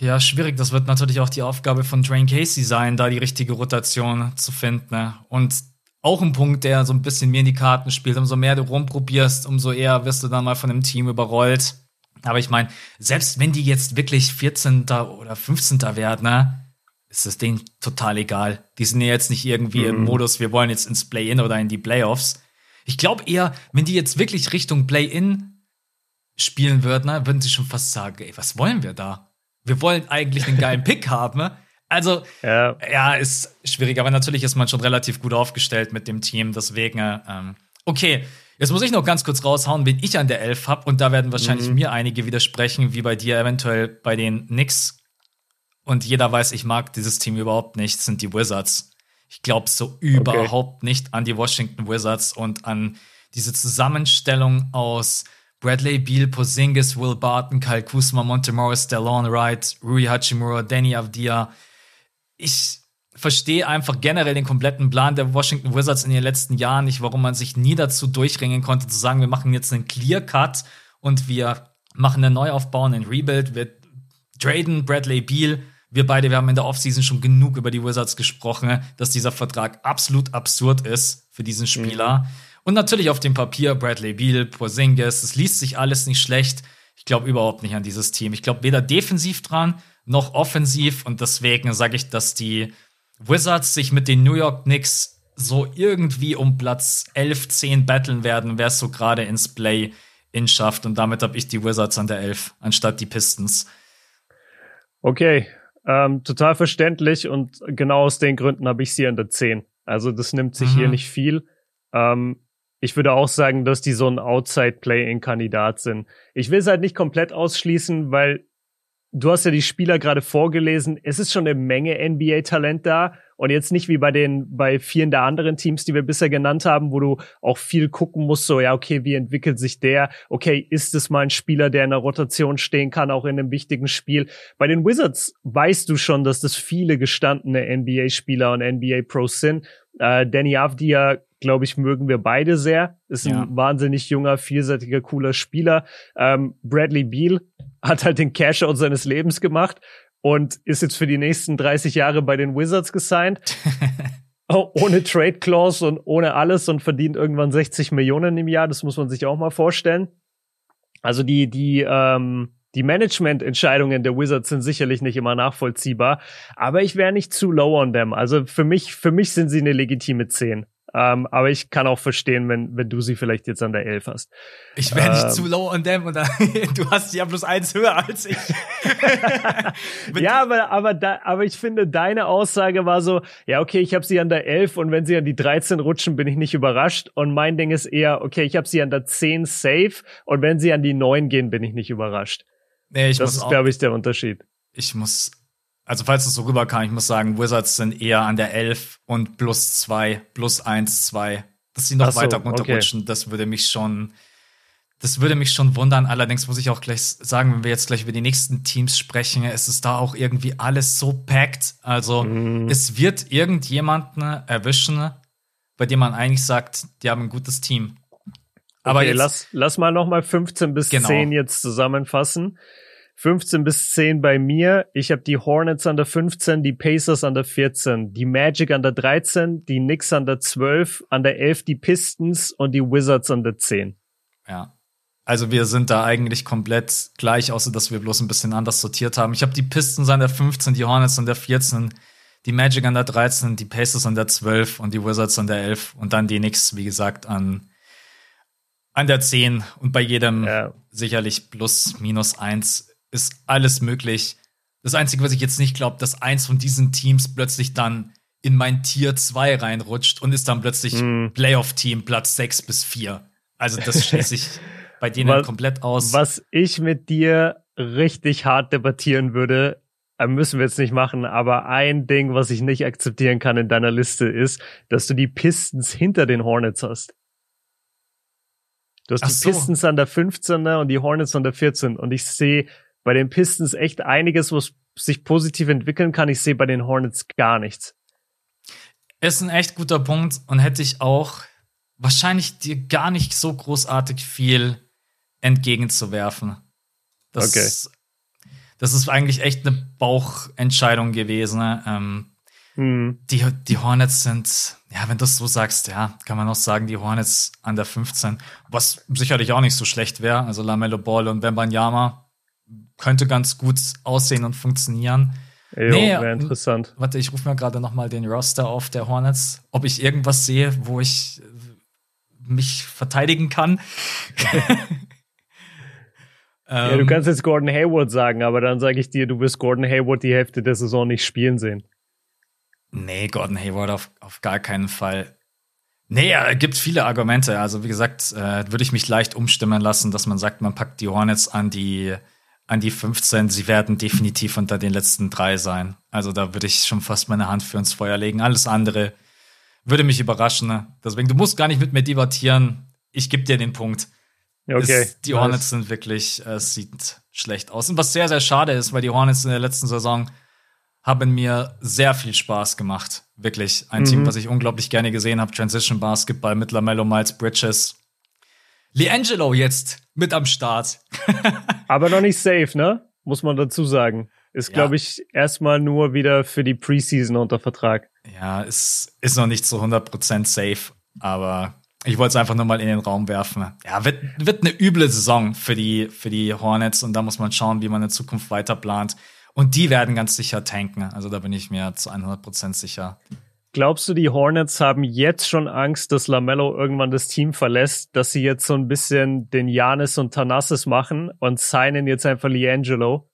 Ja, schwierig. Das wird natürlich auch die Aufgabe von Drain Casey sein, da die richtige Rotation zu finden. Ne? Und auch ein Punkt, der so ein bisschen mir in die Karten spielt. Umso mehr du rumprobierst, umso eher wirst du dann mal von dem Team überrollt. Aber ich meine, selbst wenn die jetzt wirklich 14. oder 15. werden, ne, ist das denen total egal. Die sind ja jetzt nicht irgendwie mhm. im Modus, wir wollen jetzt ins Play-In oder in die Playoffs. Ich glaube eher, wenn die jetzt wirklich Richtung Play-In spielen würden, ne, würden sie schon fast sagen, ey, was wollen wir da? Wir wollen eigentlich einen geilen Pick haben. Ne? Also, ja. ja, ist schwierig, aber natürlich ist man schon relativ gut aufgestellt mit dem Team, deswegen, ähm, okay. Jetzt muss ich noch ganz kurz raushauen, wen ich an der Elf habe, und da werden wahrscheinlich mhm. mir einige widersprechen, wie bei dir eventuell bei den Knicks. Und jeder weiß, ich mag dieses Team überhaupt nicht, sind die Wizards. Ich glaube so überhaupt okay. nicht an die Washington Wizards und an diese Zusammenstellung aus Bradley Beal, Posingis, Will Barton, Kyle Kuzma, Montemorris, Delon Wright, Rui Hachimura, Danny Avdia. Ich verstehe einfach generell den kompletten Plan der Washington Wizards in den letzten Jahren nicht, warum man sich nie dazu durchringen konnte, zu sagen, wir machen jetzt einen Clear Cut und wir machen einen Neuaufbau, einen Rebuild, wir traden Bradley Beal. Wir beide, wir haben in der Offseason schon genug über die Wizards gesprochen, dass dieser Vertrag absolut absurd ist für diesen Spieler. Mhm. Und natürlich auf dem Papier Bradley Beal, Porzingis, es liest sich alles nicht schlecht. Ich glaube überhaupt nicht an dieses Team. Ich glaube weder defensiv dran noch offensiv und deswegen sage ich, dass die Wizards sich mit den New York Knicks so irgendwie um Platz 11, 10 battlen werden, wer es so gerade ins Play-In schafft. Und damit habe ich die Wizards an der 11, anstatt die Pistons. Okay, ähm, total verständlich und genau aus den Gründen habe ich sie an der 10. Also das nimmt sich mhm. hier nicht viel. Ähm, ich würde auch sagen, dass die so ein Outside-Play-In-Kandidat sind. Ich will es halt nicht komplett ausschließen, weil du hast ja die Spieler gerade vorgelesen. Es ist schon eine Menge NBA-Talent da und jetzt nicht wie bei den bei vielen der anderen Teams, die wir bisher genannt haben, wo du auch viel gucken musst. So ja, okay, wie entwickelt sich der? Okay, ist es mal ein Spieler, der in der Rotation stehen kann, auch in einem wichtigen Spiel? Bei den Wizards weißt du schon, dass das viele gestandene NBA-Spieler und NBA-Pros sind. Äh, Danny Avdia glaube ich, mögen wir beide sehr. Ist ein ja. wahnsinnig junger, vielseitiger, cooler Spieler. Ähm, Bradley Beal hat halt den Cash-Out seines Lebens gemacht und ist jetzt für die nächsten 30 Jahre bei den Wizards gesigned. Oh, ohne Trade Clause und ohne alles und verdient irgendwann 60 Millionen im Jahr. Das muss man sich auch mal vorstellen. Also die, die, ähm, die Management-Entscheidungen der Wizards sind sicherlich nicht immer nachvollziehbar, aber ich wäre nicht zu low on them. Also für mich, für mich sind sie eine legitime 10. Ähm, aber ich kann auch verstehen, wenn, wenn du sie vielleicht jetzt an der 11 hast. Ich wäre nicht ähm, zu low on them und du hast sie ja bloß eins höher als ich. ja, aber, aber, da, aber ich finde, deine Aussage war so, ja, okay, ich habe sie an der 11 und wenn sie an die 13 rutschen, bin ich nicht überrascht. Und mein Ding ist eher, okay, ich habe sie an der 10 safe und wenn sie an die 9 gehen, bin ich nicht überrascht. Nee, ich das ist, glaube ich, der Unterschied. Ich muss also falls es so rüberkam, ich muss sagen, Wizards sind eher an der 11 und plus 2, plus 1, 2. Dass sie noch so, weiter runterrutschen, okay. das würde mich schon, das würde mich schon wundern. Allerdings muss ich auch gleich sagen, wenn wir jetzt gleich über die nächsten Teams sprechen, ist es da auch irgendwie alles so packed. Also mm. es wird irgendjemanden erwischen, bei dem man eigentlich sagt, die haben ein gutes Team. Aber okay, jetzt, lass, lass mal noch mal 15 bis genau. 10 jetzt zusammenfassen. 15 bis 10 bei mir. Ich habe die Hornets an der 15, die Pacers an der 14, die Magic an der 13, die Knicks an der 12, an der 11 die Pistons und die Wizards an der 10. Ja. Also wir sind da eigentlich komplett gleich, außer dass wir bloß ein bisschen anders sortiert haben. Ich habe die Pistons an der 15, die Hornets an der 14, die Magic an der 13, die Pacers an der 12 und die Wizards an der 11 und dann die Knicks, wie gesagt, an an der 10 und bei jedem ja. sicherlich plus minus 1 ist alles möglich. Das Einzige, was ich jetzt nicht glaube, dass eins von diesen Teams plötzlich dann in mein Tier 2 reinrutscht und ist dann plötzlich mm. Playoff-Team Platz 6 bis 4. Also das schließe ich bei denen was, komplett aus. Was ich mit dir richtig hart debattieren würde, äh, müssen wir jetzt nicht machen, aber ein Ding, was ich nicht akzeptieren kann in deiner Liste ist, dass du die Pistons hinter den Hornets hast. Du hast Ach die so. Pistons an der 15er und die Hornets an der 14 und ich sehe bei den Pistons echt einiges, was sich positiv entwickeln kann. Ich sehe bei den Hornets gar nichts. Ist ein echt guter Punkt und hätte ich auch wahrscheinlich dir gar nicht so großartig viel entgegenzuwerfen. Das, okay. das ist eigentlich echt eine Bauchentscheidung gewesen. Ne? Ähm, hm. die, die Hornets sind, ja, wenn du es so sagst, ja, kann man auch sagen, die Hornets an der 15, was sicherlich auch nicht so schlecht wäre. Also Lamello Ball und Wembanyama könnte ganz gut aussehen und funktionieren. Jo, nee, wäre interessant. Warte, ich rufe mir gerade noch mal den Roster auf der Hornets, ob ich irgendwas sehe, wo ich mich verteidigen kann. ja, du ähm, kannst jetzt Gordon Hayward sagen, aber dann sage ich dir, du wirst Gordon Hayward die Hälfte der Saison nicht spielen sehen. Nee, Gordon Hayward auf, auf gar keinen Fall. Nee, es gibt viele Argumente. Also wie gesagt, äh, würde ich mich leicht umstimmen lassen, dass man sagt, man packt die Hornets an die an die 15. Sie werden definitiv unter den letzten drei sein. Also da würde ich schon fast meine Hand für ins Feuer legen. Alles andere würde mich überraschen. Deswegen, du musst gar nicht mit mir debattieren. Ich gebe dir den Punkt. Okay. Es, die Hornets sind wirklich, äh, es sieht schlecht aus. Und was sehr, sehr schade ist, weil die Hornets in der letzten Saison haben mir sehr viel Spaß gemacht. Wirklich. Ein mhm. Team, was ich unglaublich gerne gesehen habe. Transition Basketball mit LaMelo Miles Bridges. Liangelo jetzt mit am Start. Aber noch nicht safe, ne? Muss man dazu sagen. Ist, ja. glaube ich, erstmal nur wieder für die Preseason unter Vertrag. Ja, ist, ist noch nicht zu 100% safe. Aber ich wollte es einfach nur mal in den Raum werfen. Ja, wird, wird eine üble Saison für die, für die Hornets und da muss man schauen, wie man in Zukunft weiter plant. Und die werden ganz sicher tanken. Also da bin ich mir zu 100% sicher. Glaubst du, die Hornets haben jetzt schon Angst, dass Lamello irgendwann das Team verlässt, dass sie jetzt so ein bisschen den Janis und Tanassis machen und signen jetzt einfach Liangelo?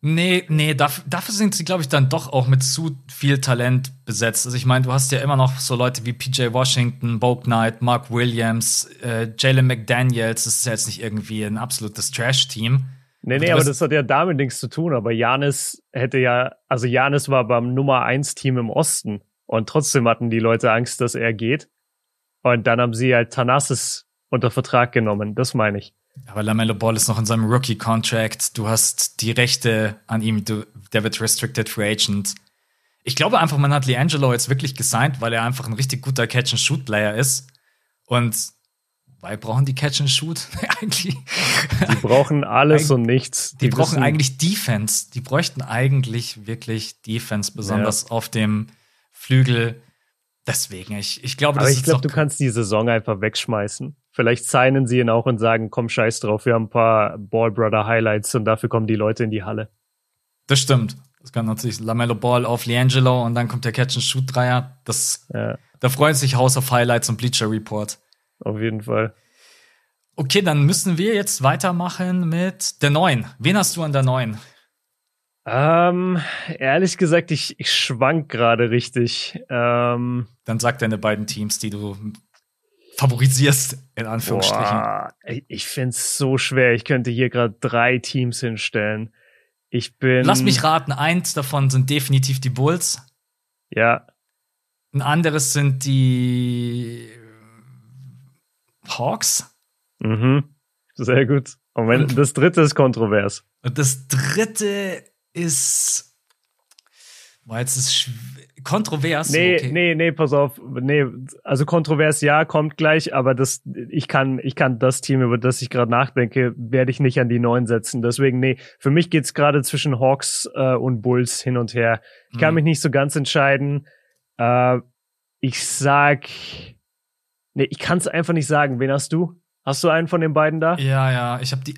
Nee, nee, dafür, dafür sind sie, glaube ich, dann doch auch mit zu viel Talent besetzt. Also ich meine, du hast ja immer noch so Leute wie PJ Washington, Bo Knight, Mark Williams, äh, Jalen McDaniels. Das ist ja jetzt nicht irgendwie ein absolutes Trash-Team. Nee, nee, aber das hat ja damit nichts zu tun. Aber Janis hätte ja, also Janis war beim Nummer 1 Team im Osten und trotzdem hatten die Leute Angst, dass er geht. Und dann haben sie halt Tanassis unter Vertrag genommen. Das meine ich. Aber Lamello Ball ist noch in seinem Rookie-Contract. Du hast die Rechte an ihm. Du, der wird Restricted Free Agent. Ich glaube einfach, man hat Liangelo jetzt wirklich gesigned, weil er einfach ein richtig guter Catch-and-Shoot-Player ist. Und weil brauchen die Catch-and-Shoot eigentlich? Die brauchen alles und nichts. Die, die brauchen eigentlich Defense. Die bräuchten eigentlich wirklich Defense, besonders ja. auf dem Flügel. Deswegen, ich, ich glaube, das Aber ich glaube, du kannst die Saison einfach wegschmeißen. Vielleicht signen sie ihn auch und sagen, komm, scheiß drauf, wir haben ein paar Ball Brother Highlights und dafür kommen die Leute in die Halle. Das stimmt. Das kann natürlich Lamello Ball auf Liangelo und dann kommt der Catch-and-Shoot-Dreier. Das, ja. da freuen sich House of Highlights und Bleacher Report. Auf jeden Fall. Okay, dann müssen wir jetzt weitermachen mit der neuen. Wen hast du an der neuen? Ähm, ehrlich gesagt, ich, ich schwank gerade richtig. Ähm, dann sag deine beiden Teams, die du favorisierst, in Anführungsstrichen? Boah, ich finde es so schwer. Ich könnte hier gerade drei Teams hinstellen. Ich bin. Lass mich raten, eins davon sind definitiv die Bulls. Ja. Ein anderes sind die Hawks. Mhm. Sehr gut. Und wenn, das dritte ist kontrovers. Und das dritte ist. Boah, jetzt ist kontrovers. Nee, okay. nee, nee, pass auf. Nee, also kontrovers ja, kommt gleich, aber das, ich kann, ich kann das Team, über das ich gerade nachdenke, werde ich nicht an die neun setzen. Deswegen, nee, für mich geht's gerade zwischen Hawks äh, und Bulls hin und her. Ich kann hm. mich nicht so ganz entscheiden. Äh, ich sag, nee, ich kann es einfach nicht sagen. Wen hast du? Hast du einen von den beiden da? Ja, ja, ich habe die,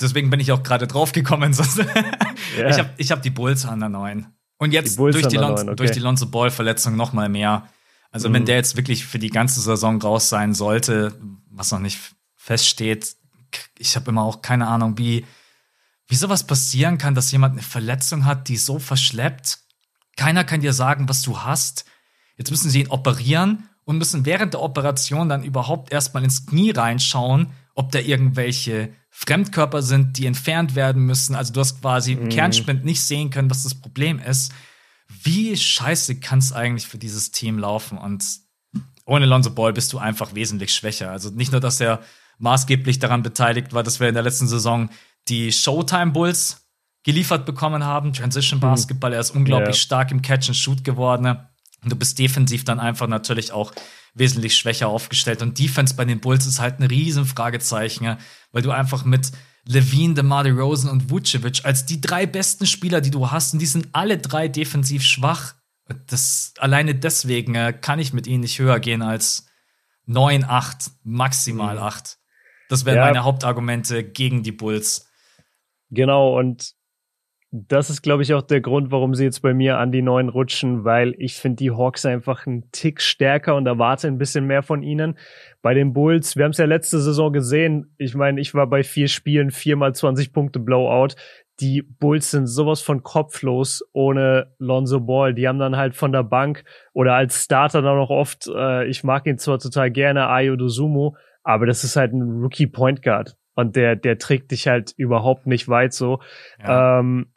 deswegen bin ich auch gerade draufgekommen. yeah. Ich habe ich hab die Bulls an der neuen. Und jetzt die durch, die Lon okay. durch die Lonzo Ball-Verletzung noch mal mehr. Also mhm. wenn der jetzt wirklich für die ganze Saison raus sein sollte, was noch nicht feststeht, ich habe immer auch keine Ahnung, wie, wie sowas passieren kann, dass jemand eine Verletzung hat, die so verschleppt. Keiner kann dir sagen, was du hast. Jetzt müssen sie ihn operieren und müssen während der Operation dann überhaupt erstmal ins Knie reinschauen, ob da irgendwelche Fremdkörper sind, die entfernt werden müssen. Also du hast quasi im mhm. Kernspind nicht sehen können, was das Problem ist. Wie scheiße kann es eigentlich für dieses Team laufen? Und ohne Lonzo Ball bist du einfach wesentlich schwächer. Also nicht nur, dass er maßgeblich daran beteiligt war, dass wir in der letzten Saison die Showtime Bulls geliefert bekommen haben. Transition mhm. Basketball, er ist unglaublich yeah. stark im Catch and Shoot geworden. Und du bist defensiv dann einfach natürlich auch wesentlich schwächer aufgestellt. Und Defense bei den Bulls ist halt ein Riesenfragezeichen, weil du einfach mit Levine, DeMar Rosen und Vucevic als die drei besten Spieler, die du hast, und die sind alle drei defensiv schwach. Das, alleine deswegen äh, kann ich mit ihnen nicht höher gehen als 9, 8, maximal 8. Mhm. Das wären ja. meine Hauptargumente gegen die Bulls. Genau, und das ist, glaube ich, auch der Grund, warum sie jetzt bei mir an die neuen rutschen, weil ich finde die Hawks einfach einen Tick stärker und erwarte ein bisschen mehr von ihnen. Bei den Bulls, wir haben es ja letzte Saison gesehen. Ich meine, ich war bei vier Spielen, viermal 20 Punkte Blowout. Die Bulls sind sowas von kopflos ohne Lonzo Ball. Die haben dann halt von der Bank oder als Starter dann auch oft, äh, ich mag ihn zwar total gerne, Ayo Dosumu, aber das ist halt ein Rookie Point Guard und der, der trägt dich halt überhaupt nicht weit so. Ja. Ähm,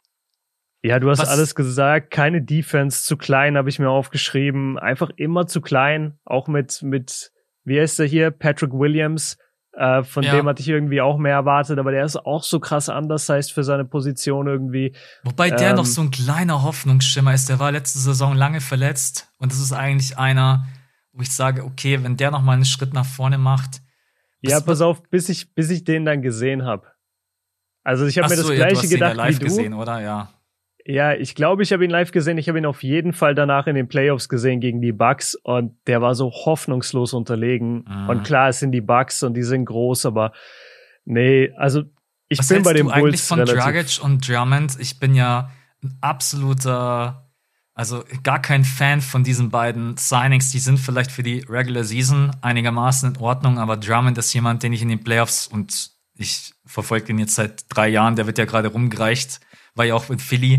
ja, du hast Was? alles gesagt. Keine Defense zu klein, habe ich mir aufgeschrieben. Einfach immer zu klein. Auch mit, mit, wie heißt er hier? Patrick Williams. Äh, von ja. dem hatte ich irgendwie auch mehr erwartet, aber der ist auch so krass anders, heißt für seine Position irgendwie. Wobei der ähm, noch so ein kleiner Hoffnungsschimmer ist. Der war letzte Saison lange verletzt und das ist eigentlich einer, wo ich sage, okay, wenn der noch mal einen Schritt nach vorne macht. Ja, pass auf, bis ich, bis ich den dann gesehen habe. Also ich habe mir das so, gleiche ja, du hast gedacht ihn ja live wie du. gesehen, oder? Ja. Ja, ich glaube, ich habe ihn live gesehen. Ich habe ihn auf jeden Fall danach in den Playoffs gesehen gegen die Bucks und der war so hoffnungslos unterlegen. Mhm. Und klar, es sind die Bucks und die sind groß, aber nee, also ich Was bin bei den du Bulls eigentlich von Dragic und Drummond. Ich bin ja ein absoluter, also gar kein Fan von diesen beiden Signings. Die sind vielleicht für die Regular Season einigermaßen in Ordnung, aber Drummond ist jemand, den ich in den Playoffs und ich verfolge ihn jetzt seit drei Jahren. Der wird ja gerade rumgereicht war ja auch mit Philly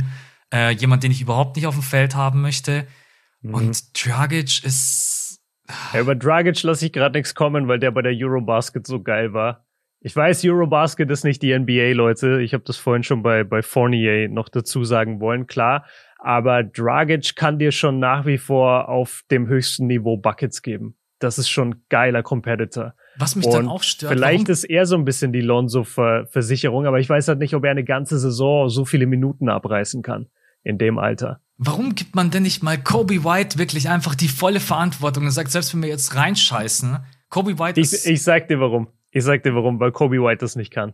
äh, jemand, den ich überhaupt nicht auf dem Feld haben möchte. Mhm. Und Dragic ist. Ja, über Dragic lasse ich gerade nichts kommen, weil der bei der Eurobasket so geil war. Ich weiß, Eurobasket ist nicht die NBA, Leute. Ich habe das vorhin schon bei, bei Fournier noch dazu sagen wollen, klar. Aber Dragic kann dir schon nach wie vor auf dem höchsten Niveau Buckets geben. Das ist schon geiler Competitor. Was mich und dann auch stört. Vielleicht warum? ist er so ein bisschen die Lonzo-Versicherung, aber ich weiß halt nicht, ob er eine ganze Saison so viele Minuten abreißen kann in dem Alter. Warum gibt man denn nicht mal Kobe White wirklich einfach die volle Verantwortung und sagt, selbst wenn wir jetzt reinscheißen, Kobe White ist. Ich, ich sag dir warum. Ich sag dir warum, weil Kobe White das nicht kann.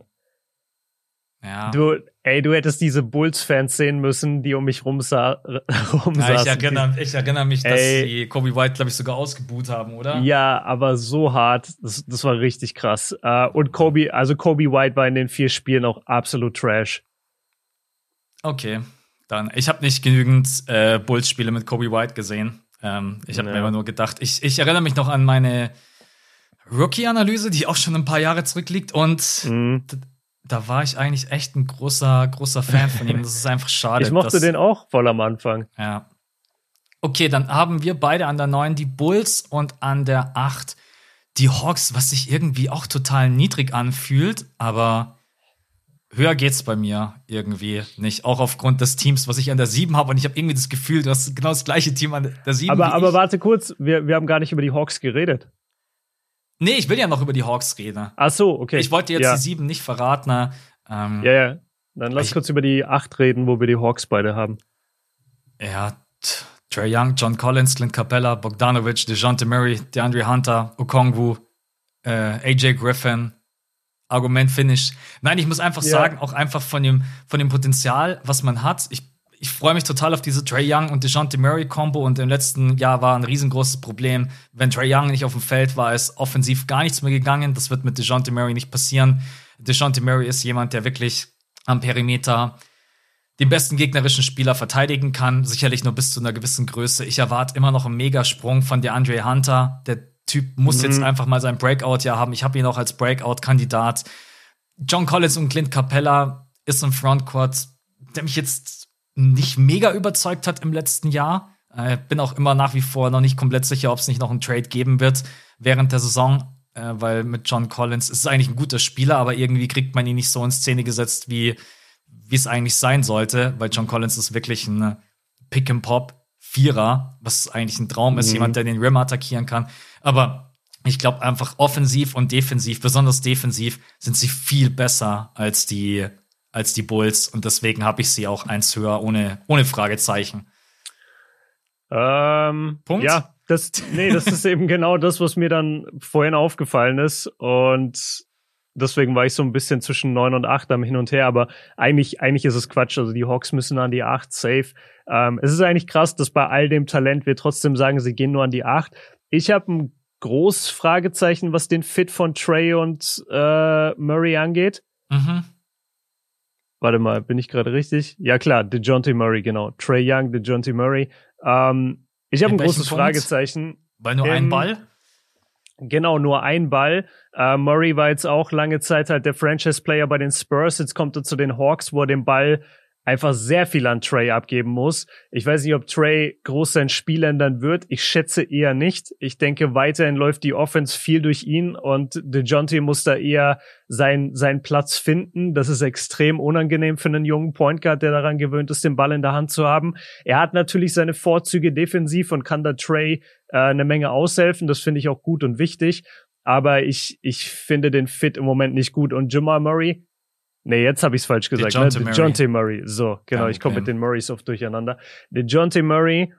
Ja. Du, ey, du hättest diese Bulls-Fans sehen müssen, die um mich rum sa rumsaßen. Ja, ich, erinnere, ich erinnere mich, dass ey, die Kobe White, glaube ich, sogar ausgebuht haben, oder? Ja, aber so hart. Das, das war richtig krass. Uh, und Kobe, also Kobe White war in den vier Spielen auch absolut trash. Okay, dann. Ich habe nicht genügend äh, Bulls-Spiele mit Kobe White gesehen. Ähm, ich habe ja. mir immer nur gedacht, ich, ich erinnere mich noch an meine Rookie-Analyse, die auch schon ein paar Jahre zurückliegt. Und mhm da war ich eigentlich echt ein großer, großer Fan von ihm. Das ist einfach schade. Ich mochte den auch voll am Anfang. Ja. Okay, dann haben wir beide an der 9 die Bulls und an der 8 die Hawks, was sich irgendwie auch total niedrig anfühlt, aber höher geht's bei mir irgendwie nicht. Auch aufgrund des Teams, was ich an der 7 habe. Und ich habe irgendwie das Gefühl, du hast genau das gleiche Team an der 7. Aber, aber warte kurz, wir, wir haben gar nicht über die Hawks geredet. Nee, ich will ja noch über die Hawks reden. Ach so, okay. Ich wollte jetzt ja. die sieben nicht verraten. Ähm, ja, ja. Dann lass ich, kurz über die acht reden, wo wir die Hawks beide haben. Ja, Trey Young, John Collins, Clint Capella, Bogdanovic, DeJounte Murray, DeAndre Hunter, Okongwu, äh, AJ Griffin. Argument Finish. Nein, ich muss einfach ja. sagen, auch einfach von dem, von dem Potenzial, was man hat. Ich ich freue mich total auf diese Trey Young und DeJounte Murray Combo und im letzten Jahr war ein riesengroßes Problem. Wenn Trey Young nicht auf dem Feld war, ist offensiv gar nichts mehr gegangen. Das wird mit DeJounte Murray nicht passieren. DeJounte Murray ist jemand, der wirklich am Perimeter den besten gegnerischen Spieler verteidigen kann, sicherlich nur bis zu einer gewissen Größe. Ich erwarte immer noch einen Megasprung von DeAndre Hunter. Der Typ muss mhm. jetzt einfach mal sein Breakout-Jahr haben. Ich habe ihn auch als Breakout-Kandidat. John Collins und Clint Capella ist im Frontcourt, der mich jetzt nicht mega überzeugt hat im letzten Jahr. Äh, bin auch immer nach wie vor noch nicht komplett sicher, ob es nicht noch einen Trade geben wird während der Saison, äh, weil mit John Collins ist es eigentlich ein guter Spieler, aber irgendwie kriegt man ihn nicht so in Szene gesetzt, wie es eigentlich sein sollte, weil John Collins ist wirklich ein Pick and Pop Vierer, was eigentlich ein Traum ist, mhm. jemand, der den Rim attackieren kann. Aber ich glaube einfach offensiv und defensiv, besonders defensiv, sind sie viel besser als die als die Bulls und deswegen habe ich sie auch eins höher, ohne, ohne Fragezeichen. Ähm, Punkt. Ja, das, nee, das ist eben genau das, was mir dann vorhin aufgefallen ist und deswegen war ich so ein bisschen zwischen neun und acht am Hin und Her, aber eigentlich, eigentlich ist es Quatsch. Also die Hawks müssen an die acht safe. Ähm, es ist eigentlich krass, dass bei all dem Talent wir trotzdem sagen, sie gehen nur an die acht. Ich habe ein großes Fragezeichen, was den Fit von Trey und äh, Murray angeht. Mhm. Warte mal, bin ich gerade richtig? Ja klar, DeJounte Murray, genau. Trey Young, DeJounte Murray. Ähm, ich habe ein großes Punkt? Fragezeichen. Weil nur ein Ball? Genau, nur ein Ball. Uh, Murray war jetzt auch lange Zeit halt der Franchise-Player bei den Spurs. Jetzt kommt er zu den Hawks, wo er den Ball einfach sehr viel an Trey abgeben muss. Ich weiß nicht, ob Trey groß sein Spiel ändern wird. Ich schätze eher nicht. Ich denke, weiterhin läuft die Offense viel durch ihn und DeJounte muss da eher sein, seinen Platz finden. Das ist extrem unangenehm für einen jungen Point Guard, der daran gewöhnt ist, den Ball in der Hand zu haben. Er hat natürlich seine Vorzüge defensiv und kann da Trey äh, eine Menge aushelfen. Das finde ich auch gut und wichtig. Aber ich, ich finde den Fit im Moment nicht gut. Und Jamal Murray, Nee, jetzt habe ich es falsch gesagt. DeJounte ne? Murray. DeJounte Murray. So, genau, ich komme mit den Murrays oft durcheinander. DeJounte Murray,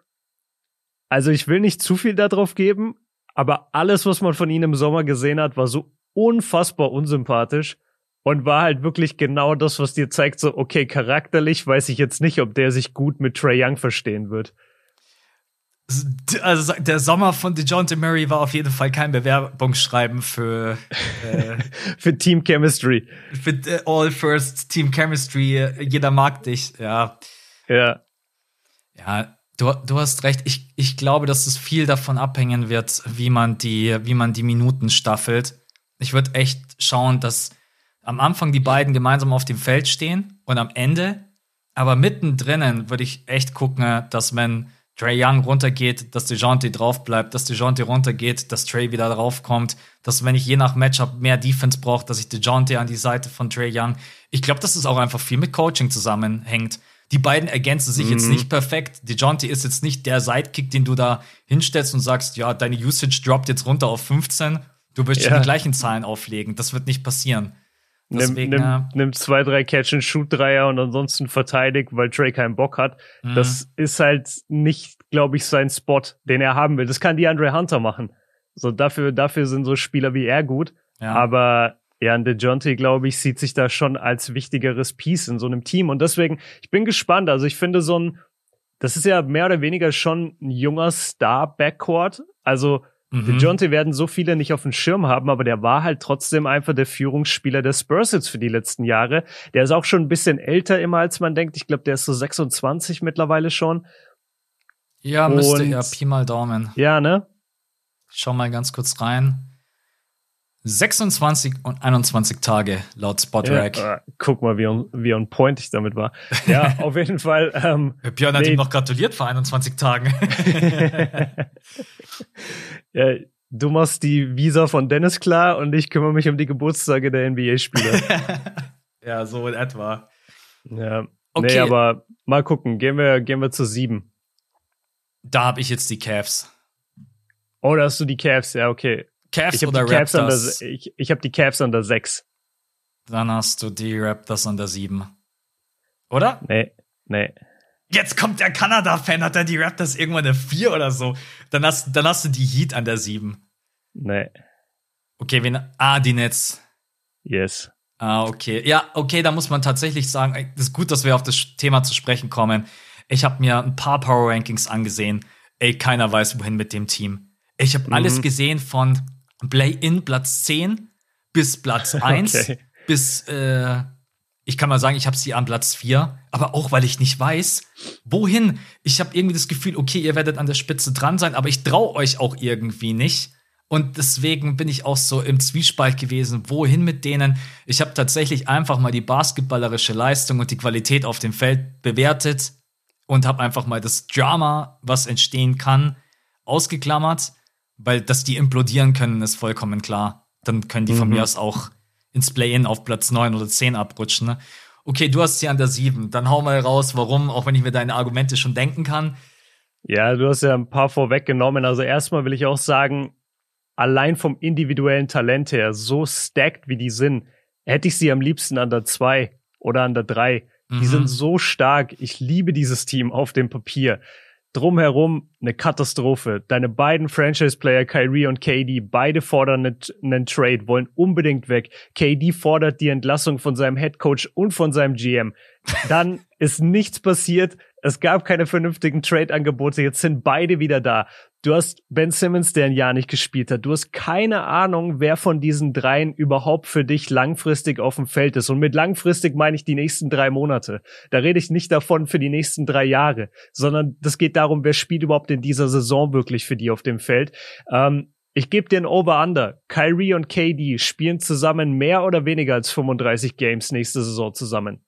also ich will nicht zu viel darauf geben, aber alles, was man von ihm im Sommer gesehen hat, war so unfassbar unsympathisch und war halt wirklich genau das, was dir zeigt, so, okay, charakterlich weiß ich jetzt nicht, ob der sich gut mit Trey Young verstehen wird also der Sommer von DeJounte Murray war auf jeden Fall kein Bewerbungsschreiben für äh, für Team Chemistry. Für äh, All First Team Chemistry. Jeder mag dich, ja. Ja. Ja, du, du hast recht. Ich, ich glaube, dass es viel davon abhängen wird, wie man die, wie man die Minuten staffelt. Ich würde echt schauen, dass am Anfang die beiden gemeinsam auf dem Feld stehen und am Ende, aber mittendrin würde ich echt gucken, dass man Trey Young runtergeht, dass DeJounte drauf bleibt, dass DeJounte runtergeht, dass Trey wieder draufkommt, dass wenn ich je nach Matchup mehr Defense brauche, dass ich DeJounte an die Seite von Trey Young. Ich glaube, dass es auch einfach viel mit Coaching zusammenhängt. Die beiden ergänzen sich mhm. jetzt nicht perfekt. DeJounte ist jetzt nicht der Sidekick, den du da hinstellst und sagst, ja, deine Usage droppt jetzt runter auf 15. Du wirst ja. schon die gleichen Zahlen auflegen. Das wird nicht passieren. Deswegen, nimm, nimm, nimm zwei, drei Catch-and-Shoot-Dreier und ansonsten verteidigt, weil Trey keinen Bock hat. Mhm. Das ist halt nicht, glaube ich, sein Spot, den er haben will. Das kann die Andre Hunter machen. So, dafür, dafür sind so Spieler wie er gut. Ja. Aber ja, und DeJounte, glaube ich, sieht sich da schon als wichtigeres Piece in so einem Team. Und deswegen, ich bin gespannt. Also ich finde so ein, das ist ja mehr oder weniger schon ein junger Star-Backcourt. Also Mhm. DeJounte werden so viele nicht auf dem Schirm haben, aber der war halt trotzdem einfach der Führungsspieler der Spurs jetzt für die letzten Jahre. Der ist auch schon ein bisschen älter immer, als man denkt. Ich glaube, der ist so 26 mittlerweile schon. Ja, Und, müsste ja Pi mal Daumen. Ja, ne? schau mal ganz kurz rein. 26 und 21 Tage laut Spotrack. Ja, guck mal, wie on, wie on point ich damit war. Ja, auf jeden Fall. Ähm, Björn hat nee. ihm noch gratuliert vor 21 Tagen. ja, du machst die Visa von Dennis klar und ich kümmere mich um die Geburtstage der NBA-Spieler. ja, so in etwa. Ja. Okay. Nee, aber mal gucken. Gehen wir, gehen wir zu sieben. Da habe ich jetzt die Cavs. Oh, da hast du die Cavs, ja, okay. Cavs ich oder Cavs Raptors? Ich ich habe die Cavs an der 6. Dann hast du die Raptors an der 7. Oder? Nee, nee. Jetzt kommt der Kanada-Fan, hat er die Raptors irgendwann eine 4 oder so. Dann hast, dann hast du die Heat an der 7. Nee. Okay, wen? Ah, die Nets. Yes. Ah, okay. Ja, okay, da muss man tatsächlich sagen, es ist gut, dass wir auf das Thema zu sprechen kommen. Ich habe mir ein paar Power Rankings angesehen. Ey, keiner weiß, wohin mit dem Team. Ich habe mhm. alles gesehen von Play-In Platz 10 bis Platz 1 okay. bis, äh, ich kann mal sagen, ich habe sie an Platz 4, aber auch weil ich nicht weiß, wohin. Ich habe irgendwie das Gefühl, okay, ihr werdet an der Spitze dran sein, aber ich traue euch auch irgendwie nicht. Und deswegen bin ich auch so im Zwiespalt gewesen, wohin mit denen. Ich habe tatsächlich einfach mal die basketballerische Leistung und die Qualität auf dem Feld bewertet und habe einfach mal das Drama, was entstehen kann, ausgeklammert weil, dass die implodieren können, ist vollkommen klar. Dann können die von mhm. mir aus auch ins Play-In auf Platz 9 oder 10 abrutschen. Ne? Okay, du hast sie an der 7. Dann hau mal raus, warum, auch wenn ich mir deine Argumente schon denken kann. Ja, du hast ja ein paar vorweggenommen. Also erstmal will ich auch sagen, allein vom individuellen Talent her, so stacked wie die sind, hätte ich sie am liebsten an der 2 oder an der 3. Die mhm. sind so stark. Ich liebe dieses Team auf dem Papier drumherum eine Katastrophe. Deine beiden Franchise-Player, Kyrie und KD, beide fordern einen Trade, wollen unbedingt weg. KD fordert die Entlassung von seinem Headcoach und von seinem GM. Dann ist nichts passiert. Es gab keine vernünftigen Trade-Angebote. Jetzt sind beide wieder da. Du hast Ben Simmons, der ein Jahr nicht gespielt hat. Du hast keine Ahnung, wer von diesen dreien überhaupt für dich langfristig auf dem Feld ist. Und mit langfristig meine ich die nächsten drei Monate. Da rede ich nicht davon für die nächsten drei Jahre, sondern das geht darum, wer spielt überhaupt in dieser Saison wirklich für die auf dem Feld. Ähm, ich gebe dir ein Over-Under. Kyrie und KD spielen zusammen mehr oder weniger als 35 Games nächste Saison zusammen.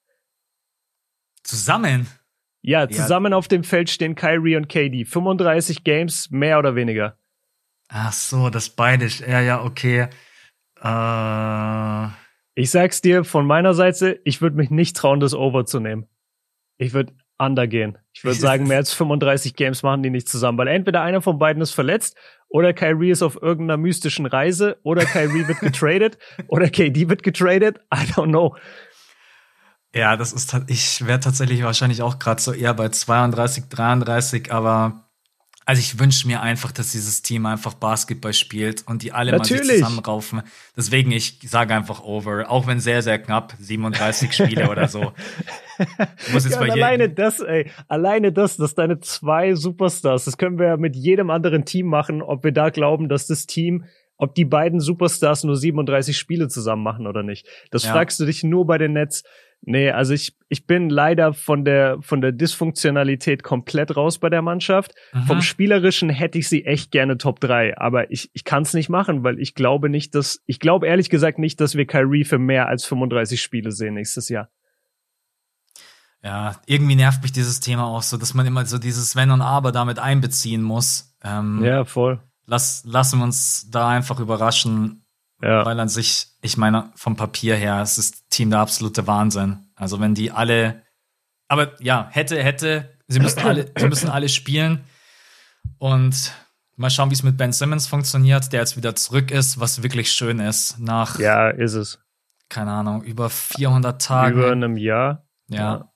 Zusammen? Ja, zusammen ja. auf dem Feld stehen Kyrie und KD. 35 Games, mehr oder weniger. Ach so, das beide. Ja, ja, okay. Äh. Ich sag's dir von meiner Seite, ich würde mich nicht trauen, das Over zu nehmen. Ich würde under gehen. Ich würde sagen, mehr als 35 Games machen die nicht zusammen, weil entweder einer von beiden ist verletzt oder Kyrie ist auf irgendeiner mystischen Reise oder Kyrie wird getradet oder KD wird getradet. I don't know. Ja, das ist, ich wäre tatsächlich wahrscheinlich auch gerade so eher bei 32, 33, aber also ich wünsche mir einfach, dass dieses Team einfach Basketball spielt und die alle Natürlich. mal sich zusammenraufen. Deswegen, ich sage einfach over, auch wenn sehr, sehr knapp, 37 Spiele oder so. Muss jetzt ja, bei alleine das, ey, alleine das, dass deine zwei Superstars, das können wir ja mit jedem anderen Team machen, ob wir da glauben, dass das Team ob die beiden Superstars nur 37 Spiele zusammen machen oder nicht. Das ja. fragst du dich nur bei den Nets. Nee, also ich, ich bin leider von der, von der Dysfunktionalität komplett raus bei der Mannschaft. Aha. Vom Spielerischen hätte ich sie echt gerne Top 3, aber ich, ich kann es nicht machen, weil ich glaube nicht, dass, ich glaube ehrlich gesagt nicht, dass wir Kyrie für mehr als 35 Spiele sehen nächstes Jahr. Ja, irgendwie nervt mich dieses Thema auch so, dass man immer so dieses Wenn und Aber damit einbeziehen muss. Ähm, ja, voll. Lass, lassen wir uns da einfach überraschen, ja. Weil an sich, ich meine, vom Papier her, es ist Team der absolute Wahnsinn. Also wenn die alle, aber ja, hätte, hätte, sie müssen alle, sie müssen alle spielen. Und mal schauen, wie es mit Ben Simmons funktioniert, der jetzt wieder zurück ist, was wirklich schön ist. Nach, ja, ist es. Keine Ahnung, über 400 Tage. Über einem Jahr. Ja. ja.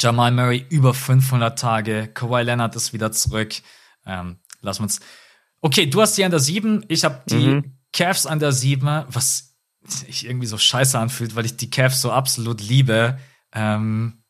Jamal Murray über 500 Tage. Kawhi Leonard ist wieder zurück. Ähm, lassen wir uns. Okay, du hast die an der 7, ich habe die mhm. Cavs an der 7, was sich irgendwie so scheiße anfühlt, weil ich die Cavs so absolut liebe. Ähm,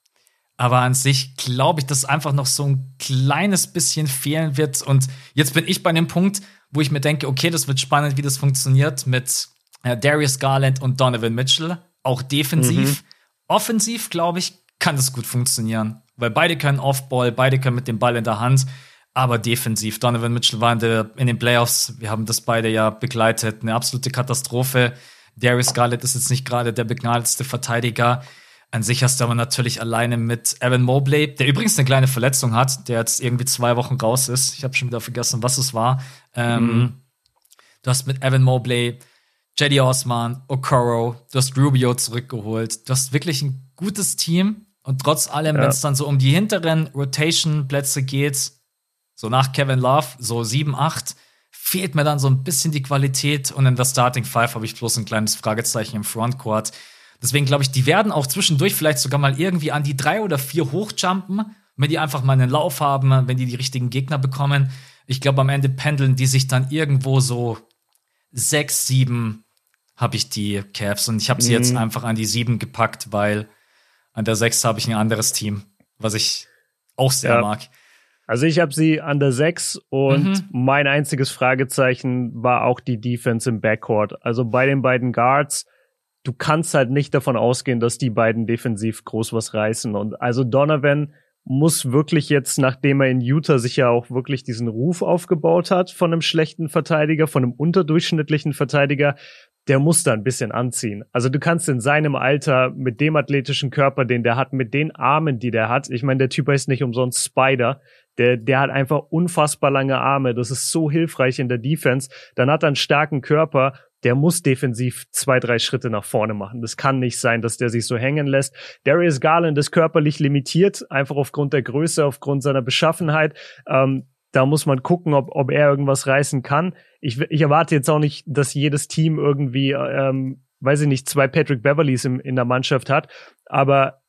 aber an sich glaube ich, dass einfach noch so ein kleines bisschen fehlen wird. Und jetzt bin ich bei dem Punkt, wo ich mir denke, okay, das wird spannend, wie das funktioniert mit äh, Darius Garland und Donovan Mitchell. Auch defensiv. Mhm. Offensiv, glaube ich, kann das gut funktionieren. Weil beide können Offball, beide können mit dem Ball in der Hand aber defensiv. Donovan Mitchell war in, der, in den Playoffs, wir haben das beide ja begleitet, eine absolute Katastrophe. Darius Garlett ist jetzt nicht gerade der begnadetste Verteidiger. An sich hast du aber natürlich alleine mit Evan Mobley, der übrigens eine kleine Verletzung hat, der jetzt irgendwie zwei Wochen raus ist. Ich habe schon wieder vergessen, was es war. Ähm, mhm. Du hast mit Evan Mobley, Jedi Osman, Okoro, du hast Rubio zurückgeholt. Du hast wirklich ein gutes Team. Und trotz allem, ja. wenn es dann so um die hinteren Rotation-Plätze geht, so nach Kevin Love, so 7, 8, fehlt mir dann so ein bisschen die Qualität und in der Starting Five habe ich bloß ein kleines Fragezeichen im Frontcourt. Deswegen glaube ich, die werden auch zwischendurch vielleicht sogar mal irgendwie an die drei oder vier hochjumpen, wenn die einfach mal einen Lauf haben, wenn die die richtigen Gegner bekommen. Ich glaube, am Ende pendeln die sich dann irgendwo so sechs, sieben habe ich die Cavs und ich habe sie mhm. jetzt einfach an die sieben gepackt, weil an der sechs habe ich ein anderes Team, was ich auch sehr ja. mag. Also ich habe sie an der 6 und mhm. mein einziges Fragezeichen war auch die Defense im Backcourt. Also bei den beiden Guards, du kannst halt nicht davon ausgehen, dass die beiden defensiv groß was reißen. Und also Donovan muss wirklich jetzt, nachdem er in Utah sich ja auch wirklich diesen Ruf aufgebaut hat von einem schlechten Verteidiger, von einem unterdurchschnittlichen Verteidiger, der muss da ein bisschen anziehen. Also du kannst in seinem Alter mit dem athletischen Körper, den der hat, mit den Armen, die der hat, ich meine, der Typ heißt nicht umsonst Spider, der, der hat einfach unfassbar lange Arme. Das ist so hilfreich in der Defense. Dann hat er einen starken Körper. Der muss defensiv zwei, drei Schritte nach vorne machen. Das kann nicht sein, dass der sich so hängen lässt. Darius Garland ist körperlich limitiert, einfach aufgrund der Größe, aufgrund seiner Beschaffenheit. Ähm, da muss man gucken, ob, ob er irgendwas reißen kann. Ich, ich erwarte jetzt auch nicht, dass jedes Team irgendwie, ähm, weiß ich nicht, zwei Patrick Beverleys im, in der Mannschaft hat. Aber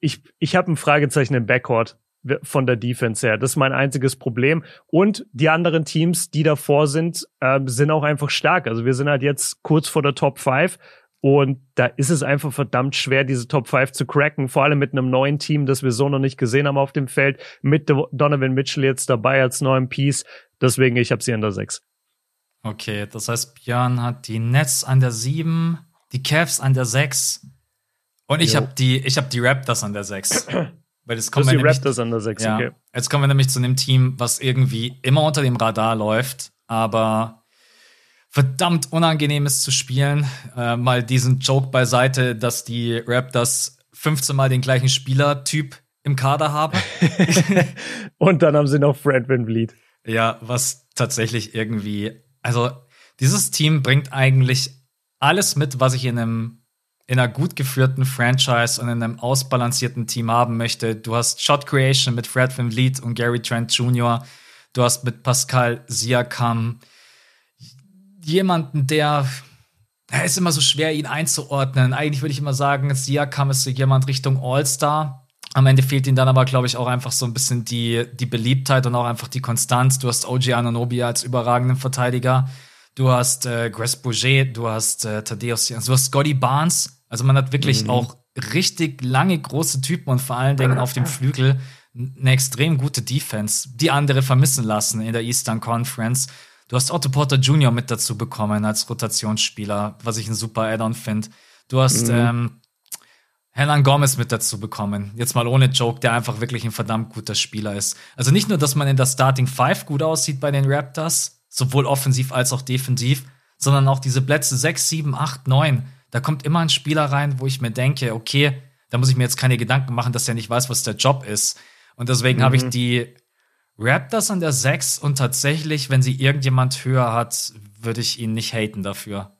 ich, ich habe ein Fragezeichen im Backcourt von der Defense her. Das ist mein einziges Problem. Und die anderen Teams, die davor sind, äh, sind auch einfach stark. Also wir sind halt jetzt kurz vor der Top 5 und da ist es einfach verdammt schwer, diese Top 5 zu cracken, vor allem mit einem neuen Team, das wir so noch nicht gesehen haben auf dem Feld, mit Donovan Mitchell jetzt dabei als neuen Piece. Deswegen, ich habe sie an der 6. Okay, das heißt, Björn hat die Nets an der 7, die Cavs an der 6 und ich habe die, ich hab die Raptors an der 6. Weil das kommen die nämlich, Raptors an der 6, ja, okay. Jetzt kommen wir nämlich zu einem Team, was irgendwie immer unter dem Radar läuft, aber verdammt unangenehm ist zu spielen. Äh, mal diesen Joke beiseite, dass die Raptors 15 Mal den gleichen Spielertyp im Kader haben. Und dann haben sie noch Fred Van Vliet. Ja, was tatsächlich irgendwie, also dieses Team bringt eigentlich alles mit, was ich in einem in einer gut geführten Franchise und in einem ausbalancierten Team haben möchte. Du hast Shot Creation mit Fred Van Vliet und Gary Trent Jr. Du hast mit Pascal Siakam jemanden, der es ist immer so schwer, ihn einzuordnen. Eigentlich würde ich immer sagen, Siakam ist so jemand Richtung All-Star. Am Ende fehlt ihm dann aber, glaube ich, auch einfach so ein bisschen die, die Beliebtheit und auch einfach die Konstanz. Du hast OG Ananobi als überragenden Verteidiger. Du hast äh, Gres Bouget, du hast äh, Thaddeus, du hast Scotty Barnes, also man hat wirklich mhm. auch richtig lange große Typen und vor allen Dingen auf dem Flügel eine extrem gute Defense, die andere vermissen lassen in der Eastern Conference. Du hast Otto Porter Jr. mit dazu bekommen als Rotationsspieler, was ich ein super Add-on finde. Du hast mhm. ähm, Hernan Gomez mit dazu bekommen. Jetzt mal ohne Joke, der einfach wirklich ein verdammt guter Spieler ist. Also nicht nur, dass man in der Starting Five gut aussieht bei den Raptors, sowohl offensiv als auch defensiv, sondern auch diese Plätze 6, 7, 8, 9 da kommt immer ein Spieler rein, wo ich mir denke, okay, da muss ich mir jetzt keine Gedanken machen, dass er nicht weiß, was der Job ist. Und deswegen mhm. habe ich mhm. die Raptors an der 6 und tatsächlich, wenn sie irgendjemand höher hat, würde ich ihn nicht haten dafür.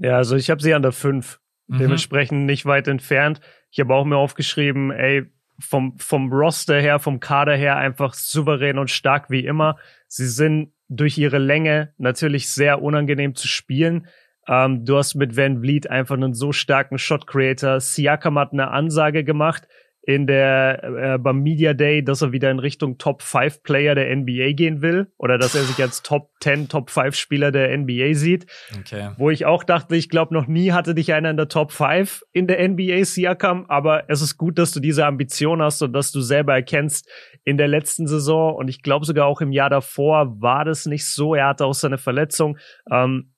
Ja, also ich habe sie an der 5. Mhm. Dementsprechend nicht weit entfernt. Ich habe auch mir aufgeschrieben, ey, vom, vom Roster her, vom Kader her einfach souverän und stark wie immer. Sie sind durch ihre Länge natürlich sehr unangenehm zu spielen. Ähm, du hast mit Van Vliet einfach einen so starken Shot Creator. Siakam hat eine Ansage gemacht in der äh, beim Media Day, dass er wieder in Richtung Top 5 Player der NBA gehen will oder dass er sich als Top 10, Top 5 Spieler der NBA sieht. Okay. Wo ich auch dachte, ich glaube noch nie hatte dich einer in der Top 5 in der NBA Siakam, aber es ist gut, dass du diese Ambition hast und dass du selber erkennst in der letzten Saison und ich glaube sogar auch im Jahr davor war das nicht so. Er hatte auch seine Verletzung. Ähm,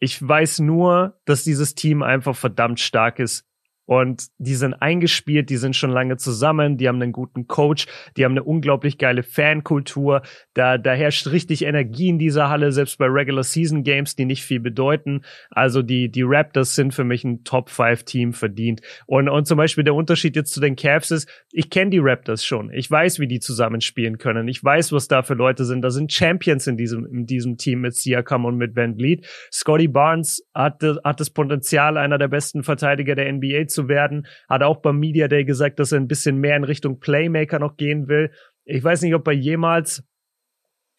ich weiß nur, dass dieses Team einfach verdammt stark ist und die sind eingespielt, die sind schon lange zusammen, die haben einen guten Coach, die haben eine unglaublich geile Fankultur. Da, da herrscht richtig Energie in dieser Halle, selbst bei Regular Season Games, die nicht viel bedeuten. Also die, die Raptors sind für mich ein Top 5 Team verdient. Und, und zum Beispiel der Unterschied jetzt zu den Cavs ist, ich kenne die Raptors schon. Ich weiß, wie die zusammenspielen können. Ich weiß, was da für Leute sind. Da sind Champions in diesem, in diesem Team mit Siakam und mit Van Vliet. Scotty Barnes hat, hat das Potenzial, einer der besten Verteidiger der NBA zu zu werden. Hat auch beim Media Day gesagt, dass er ein bisschen mehr in Richtung Playmaker noch gehen will. Ich weiß nicht, ob er jemals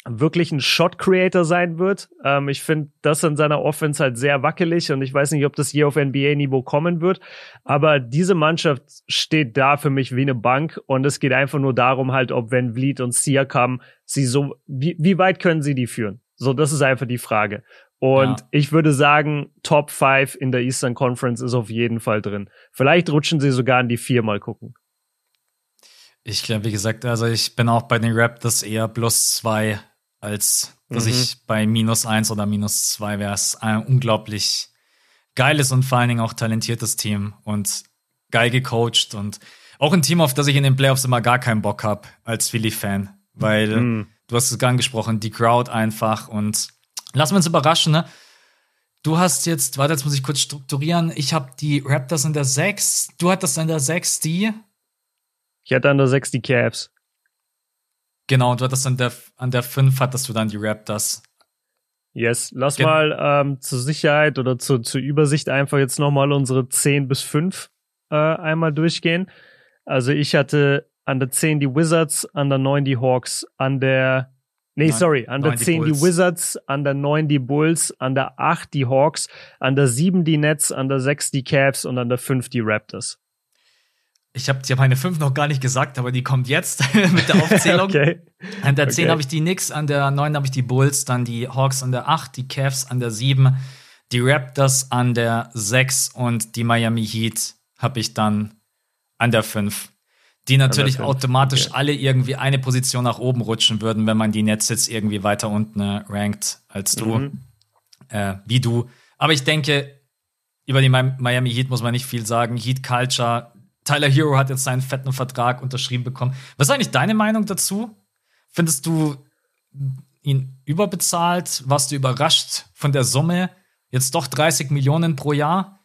wirklich ein Shot Creator sein wird. Ähm, ich finde das in seiner Offense halt sehr wackelig und ich weiß nicht, ob das je auf NBA-Niveau kommen wird. Aber diese Mannschaft steht da für mich wie eine Bank und es geht einfach nur darum halt, ob Van Vliet und Siakam sie so, wie, wie weit können sie die führen? So, das ist einfach die Frage. Und ja. ich würde sagen, Top 5 in der Eastern Conference ist auf jeden Fall drin. Vielleicht rutschen sie sogar in die vier mal gucken. Ich glaube, wie gesagt, also ich bin auch bei den Raptors eher plus zwei, als dass mhm. ich bei minus eins oder minus zwei wäre. Es ein unglaublich geiles und vor allen Dingen auch talentiertes Team und geil gecoacht und auch ein Team, auf das ich in den Playoffs immer gar keinen Bock habe als Philly-Fan, weil mhm. du hast es angesprochen, die Crowd einfach und Lassen wir uns überraschen, ne? Du hast jetzt, warte, jetzt muss ich kurz strukturieren. Ich habe die Raptors in der 6. Du hattest in der 6 die. Ich hatte an der 6 die Cavs. Genau, du hattest an der, an der 5 hattest du dann die Raptors. Yes, lass Gen mal ähm, zur Sicherheit oder zu, zur Übersicht einfach jetzt nochmal unsere 10 bis 5 äh, einmal durchgehen. Also ich hatte an der 10 die Wizards, an der 9 die Hawks, an der Nee, neun, sorry, an der 10 die, die Wizards, an der 9 die Bulls, an der 8 die Hawks, an der 7 die Nets, an der 6 die Cavs und an der 5 die Raptors. Ich habe hab meine 5 noch gar nicht gesagt, aber die kommt jetzt mit der Aufzählung. okay. An der 10 okay. habe ich die Knicks, an der 9 habe ich die Bulls, dann die Hawks an der 8, die Cavs an der 7, die Raptors an der 6 und die Miami Heat habe ich dann an der 5. Die natürlich automatisch okay. alle irgendwie eine Position nach oben rutschen würden, wenn man die Nets jetzt irgendwie weiter unten äh, rankt als du, mhm. äh, wie du. Aber ich denke, über die Miami Heat muss man nicht viel sagen. Heat Culture. Tyler Hero hat jetzt seinen fetten Vertrag unterschrieben bekommen. Was ist eigentlich deine Meinung dazu? Findest du ihn überbezahlt? Warst du überrascht von der Summe? Jetzt doch 30 Millionen pro Jahr?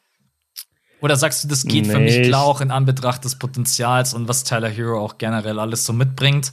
Oder sagst du, das geht nee, für mich klar auch in Anbetracht des Potenzials und was Tyler Hero auch generell alles so mitbringt?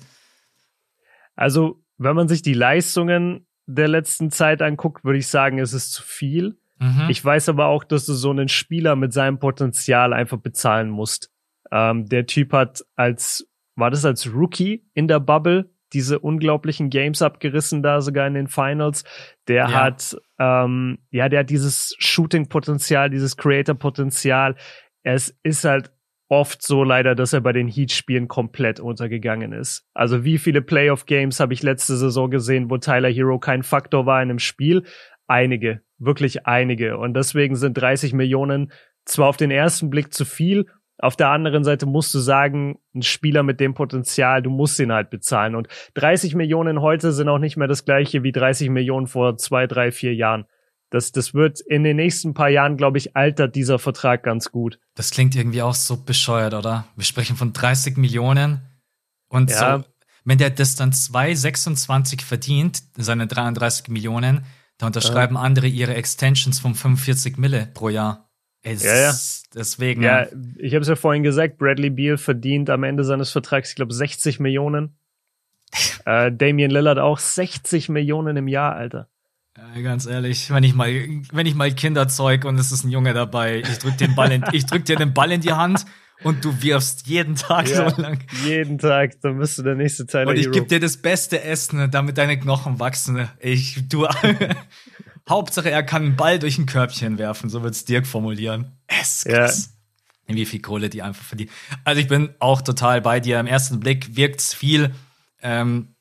Also, wenn man sich die Leistungen der letzten Zeit anguckt, würde ich sagen, es ist zu viel. Mhm. Ich weiß aber auch, dass du so einen Spieler mit seinem Potenzial einfach bezahlen musst. Ähm, der Typ hat als, war das als Rookie in der Bubble diese unglaublichen Games abgerissen da sogar in den Finals. Der ja. hat, ähm, ja, der hat dieses Shooting-Potenzial, dieses Creator-Potenzial. Es ist halt oft so leider, dass er bei den Heat-Spielen komplett untergegangen ist. Also wie viele Playoff-Games habe ich letzte Saison gesehen, wo Tyler Hero kein Faktor war in einem Spiel? Einige, wirklich einige. Und deswegen sind 30 Millionen zwar auf den ersten Blick zu viel, auf der anderen Seite musst du sagen, ein Spieler mit dem Potenzial, du musst ihn halt bezahlen. Und 30 Millionen heute sind auch nicht mehr das gleiche wie 30 Millionen vor zwei, drei, vier Jahren. Das, das wird in den nächsten paar Jahren, glaube ich, altert dieser Vertrag ganz gut. Das klingt irgendwie auch so bescheuert, oder? Wir sprechen von 30 Millionen und ja. so, wenn der das dann 2,26 verdient, seine 33 Millionen, da unterschreiben ja. andere ihre Extensions von 45 Mille pro Jahr. Es ja, ja. Deswegen. Ja, ich habe es ja vorhin gesagt, Bradley Beal verdient am Ende seines Vertrags, ich glaube, 60 Millionen. äh, Damian Lillard auch 60 Millionen im Jahr, Alter. Ja, ganz ehrlich, wenn ich mal, wenn ich mal Kinder zeug und es ist ein Junge dabei, ich drück den Ball in, ich drück dir den Ball in die Hand und du wirfst jeden Tag ja, so lang. Jeden Tag, dann bist du der nächste Teil. Und ich gebe dir das beste Essen, damit deine Knochen wachsen. Ich, du, Hauptsache, er kann einen Ball durch ein Körbchen werfen, so wird's Dirk formulieren. Es krass. Ja. Wie viel Kohle die einfach verdient. Also ich bin auch total bei dir. Im ersten Blick wirkt's viel. Ähm,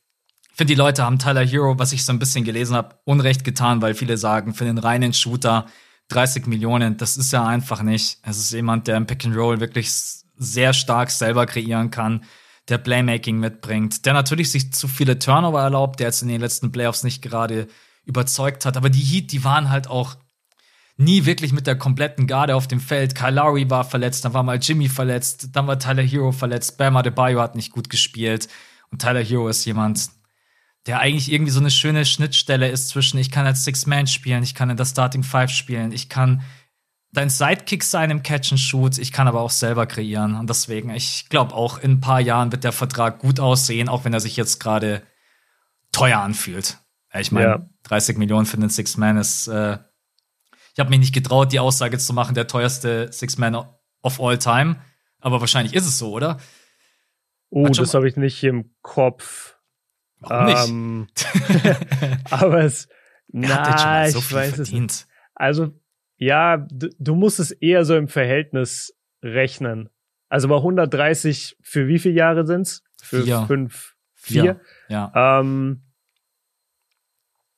finde, die Leute haben Tyler Hero, was ich so ein bisschen gelesen habe, Unrecht getan, weil viele sagen, für den reinen Shooter 30 Millionen, das ist ja einfach nicht. Es ist jemand, der im Pick and Roll wirklich sehr stark selber kreieren kann, der Playmaking mitbringt, der natürlich sich zu viele Turnover erlaubt, der jetzt in den letzten Playoffs nicht gerade überzeugt hat. Aber die Heat, die waren halt auch nie wirklich mit der kompletten Garde auf dem Feld. Kyle Lowry war verletzt, dann war mal Jimmy verletzt, dann war Tyler Hero verletzt, Bam Adebayo hat nicht gut gespielt. Und Tyler Hero ist jemand, der eigentlich irgendwie so eine schöne Schnittstelle ist zwischen, ich kann als Six-Man spielen, ich kann in der Starting Five spielen, ich kann dein Sidekick sein im Catch and Shoot, ich kann aber auch selber kreieren. Und deswegen, ich glaube auch in ein paar Jahren wird der Vertrag gut aussehen, auch wenn er sich jetzt gerade teuer anfühlt. Ich meine, ja. 30 Millionen für den Six Man ist. Äh, ich habe mich nicht getraut, die Aussage zu machen, der teuerste Six Man of all time. Aber wahrscheinlich ist es so, oder? Oh, das habe ich nicht im Kopf. Warum ähm, nicht? aber es. na, so ich weiß verdient. es. Also, ja, du, du musst es eher so im Verhältnis rechnen. Also bei 130 für wie viele Jahre sind's? Für vier. fünf, vier. vier. Ja. Ähm,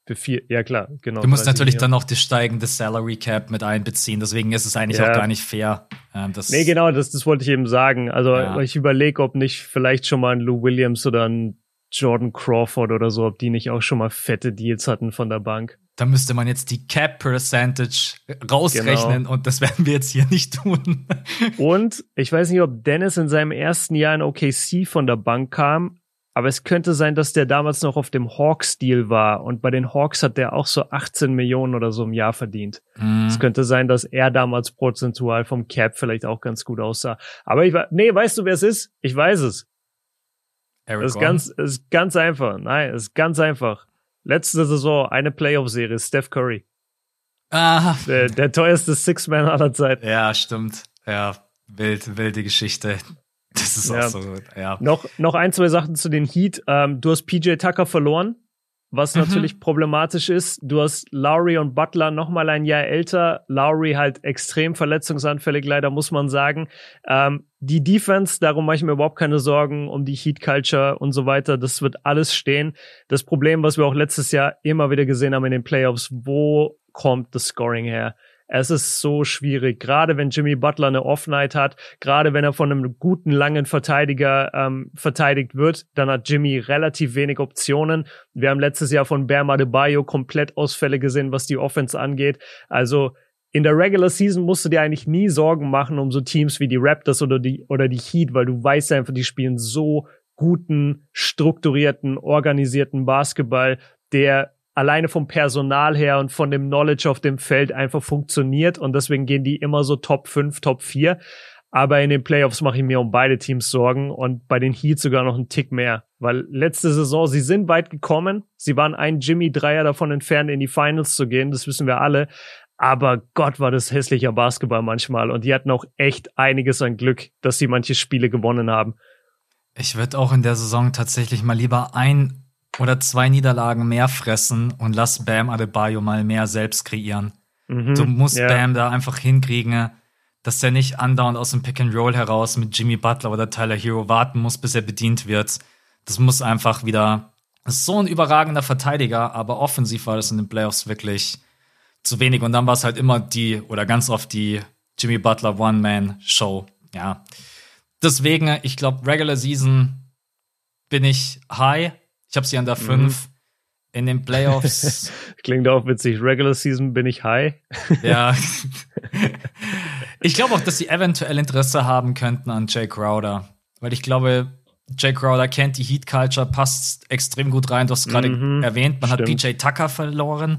für vier, ja klar, genau. Du musst natürlich dann noch das steigende Salary Cap mit einbeziehen, deswegen ist es eigentlich ja. auch gar nicht fair. Ähm, das nee, genau, das, das wollte ich eben sagen. Also ja. ich überlege, ob nicht vielleicht schon mal ein Lou Williams oder ein Jordan Crawford oder so, ob die nicht auch schon mal fette Deals hatten von der Bank. Da müsste man jetzt die Cap Percentage rausrechnen genau. und das werden wir jetzt hier nicht tun. und ich weiß nicht, ob Dennis in seinem ersten Jahr in OKC von der Bank kam, aber es könnte sein, dass der damals noch auf dem Hawks-Deal war und bei den Hawks hat der auch so 18 Millionen oder so im Jahr verdient. Mhm. Es könnte sein, dass er damals prozentual vom Cap vielleicht auch ganz gut aussah. Aber ich war, nee, weißt du, wer es ist? Ich weiß es. Eric das ist ganz, ist ganz einfach. Nein, ist ganz einfach. Letzte Saison eine Playoff-Serie, Steph Curry. Ah. Der, der teuerste Six-Man aller Zeiten. Ja, stimmt. Ja, wild, wilde Geschichte. Das ist ja. auch so gut, ja. Noch, noch ein, zwei Sachen zu den Heat. Ähm, du hast PJ Tucker verloren, was mhm. natürlich problematisch ist. Du hast Lowry und Butler noch mal ein Jahr älter. Lowry halt extrem verletzungsanfällig, leider muss man sagen. Ähm, die Defense, darum mache ich mir überhaupt keine Sorgen um die Heat Culture und so weiter. Das wird alles stehen. Das Problem, was wir auch letztes Jahr immer wieder gesehen haben in den Playoffs, wo kommt das Scoring her? Es ist so schwierig, gerade wenn Jimmy Butler eine Off-Night hat, gerade wenn er von einem guten, langen Verteidiger ähm, verteidigt wird, dann hat Jimmy relativ wenig Optionen. Wir haben letztes Jahr von Bam Adebayo komplett Ausfälle gesehen, was die Offense angeht. Also in der Regular Season musst du dir eigentlich nie Sorgen machen um so Teams wie die Raptors oder die, oder die Heat, weil du weißt einfach, die spielen so guten, strukturierten, organisierten Basketball, der alleine vom Personal her und von dem Knowledge auf dem Feld einfach funktioniert und deswegen gehen die immer so Top 5, Top 4. Aber in den Playoffs mache ich mir um beide Teams Sorgen und bei den Heat sogar noch einen Tick mehr. Weil letzte Saison, sie sind weit gekommen. Sie waren ein Jimmy Dreier davon entfernt, in die Finals zu gehen. Das wissen wir alle. Aber Gott war das hässlicher Basketball manchmal. Und die hatten auch echt einiges an Glück, dass sie manche Spiele gewonnen haben. Ich würde auch in der Saison tatsächlich mal lieber ein oder zwei Niederlagen mehr fressen und lass Bam Adebayo mal mehr selbst kreieren. Mhm, du musst ja. Bam da einfach hinkriegen, dass der nicht andauernd aus dem Pick and Roll heraus mit Jimmy Butler oder Tyler Hero warten muss, bis er bedient wird. Das muss einfach wieder. Das ist so ein überragender Verteidiger, aber offensiv war das in den Playoffs wirklich zu wenig. Und dann war es halt immer die, oder ganz oft die Jimmy Butler One-Man-Show. Ja. Deswegen, ich glaube, Regular Season bin ich high. Ich habe sie an der 5. Mhm. In den Playoffs. Klingt auch witzig. Regular Season bin ich high. ja. ich glaube auch, dass sie eventuell Interesse haben könnten an Jay Crowder. Weil ich glaube, Jay Crowder kennt die Heat Culture, passt extrem gut rein. Du hast gerade mhm, erwähnt, man stimmt. hat PJ Tucker verloren.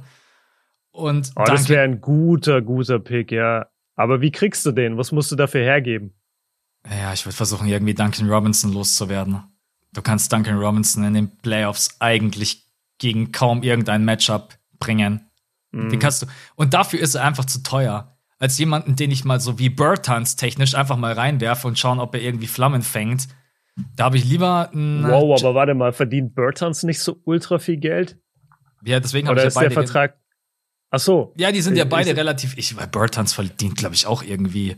Und oh, das wäre ein guter, guter Pick, ja. Aber wie kriegst du den? Was musst du dafür hergeben? Ja, ich würde versuchen, irgendwie Duncan Robinson loszuwerden. Du kannst Duncan Robinson in den Playoffs eigentlich gegen kaum irgendein Matchup bringen. Mhm. Den kannst du. Und dafür ist er einfach zu teuer. Als jemanden, den ich mal so wie Bertans technisch einfach mal reinwerfe und schauen, ob er irgendwie Flammen fängt. Da habe ich lieber. Wow, aber warte mal, verdient Bertans nicht so ultra viel Geld? Ja, deswegen habe ich ja ist beide der Vertrag Ach so. Ja, die sind ja beide ich, relativ. Ich, weil Bertans verdient, glaube ich, auch irgendwie.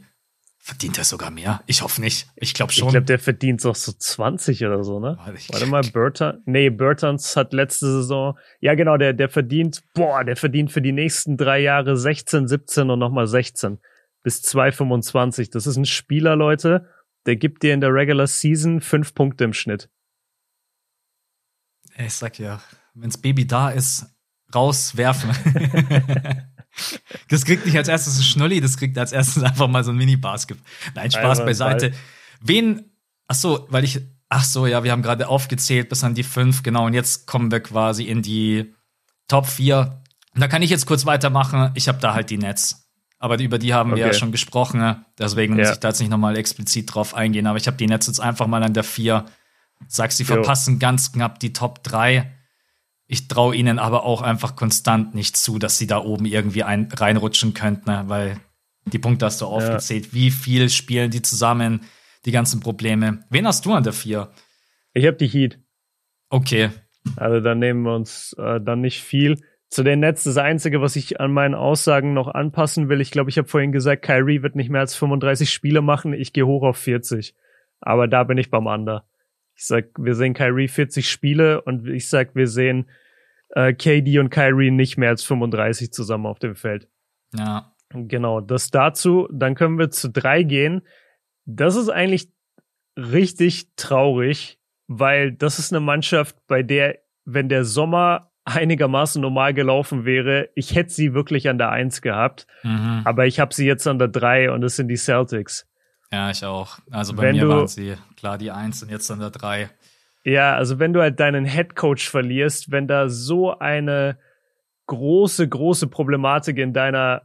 Verdient er sogar mehr? Ich hoffe nicht. Ich glaube schon. Ich glaube, der verdient doch so 20 oder so, ne? Warte mal, Bertans. Nee, Bertans hat letzte Saison. Ja, genau, der, der verdient, boah, der verdient für die nächsten drei Jahre 16, 17 und nochmal 16 bis 2,25. Das ist ein Spieler, Leute. Der gibt dir in der Regular Season fünf Punkte im Schnitt. Ich sag ja, wenns Baby da ist, rauswerfen. das kriegt nicht als erstes ein Schnulli, das kriegt als erstes einfach mal so ein Mini-Basket. Nein, Spaß beiseite. Wen, ach so, weil ich, ach so, ja, wir haben gerade aufgezählt bis an die fünf, genau, und jetzt kommen wir quasi in die Top vier. Und da kann ich jetzt kurz weitermachen. Ich habe da halt die Nets. Aber über die haben okay. wir ja schon gesprochen. Deswegen ja. muss ich da jetzt nicht nochmal explizit drauf eingehen. Aber ich habe die Nets jetzt einfach mal an der vier. Sagst, sie verpassen ganz knapp die Top drei. Ich traue ihnen aber auch einfach konstant nicht zu, dass sie da oben irgendwie ein, reinrutschen könnten, ne? weil die Punkte hast du aufgezählt. Ja. Wie viel spielen die zusammen, die ganzen Probleme? Wen hast du an der vier? Ich habe die Heat. Okay. Also dann nehmen wir uns äh, dann nicht viel. Zu den Nets das Einzige, was ich an meinen Aussagen noch anpassen will. Ich glaube, ich habe vorhin gesagt, Kyrie wird nicht mehr als 35 Spiele machen. Ich gehe hoch auf 40. Aber da bin ich beim Under. Ich sag, wir sehen Kyrie 40 Spiele und ich sag, wir sehen äh, KD und Kyrie nicht mehr als 35 zusammen auf dem Feld. Ja. Genau, das dazu. Dann können wir zu drei gehen. Das ist eigentlich richtig traurig, weil das ist eine Mannschaft, bei der, wenn der Sommer einigermaßen normal gelaufen wäre, ich hätte sie wirklich an der Eins gehabt. Mhm. Aber ich habe sie jetzt an der Drei und es sind die Celtics. Ja, ich auch. Also bei wenn mir du, waren sie klar die Eins und jetzt an der Drei. Ja, also wenn du halt deinen Head Coach verlierst, wenn da so eine große, große Problematik in deiner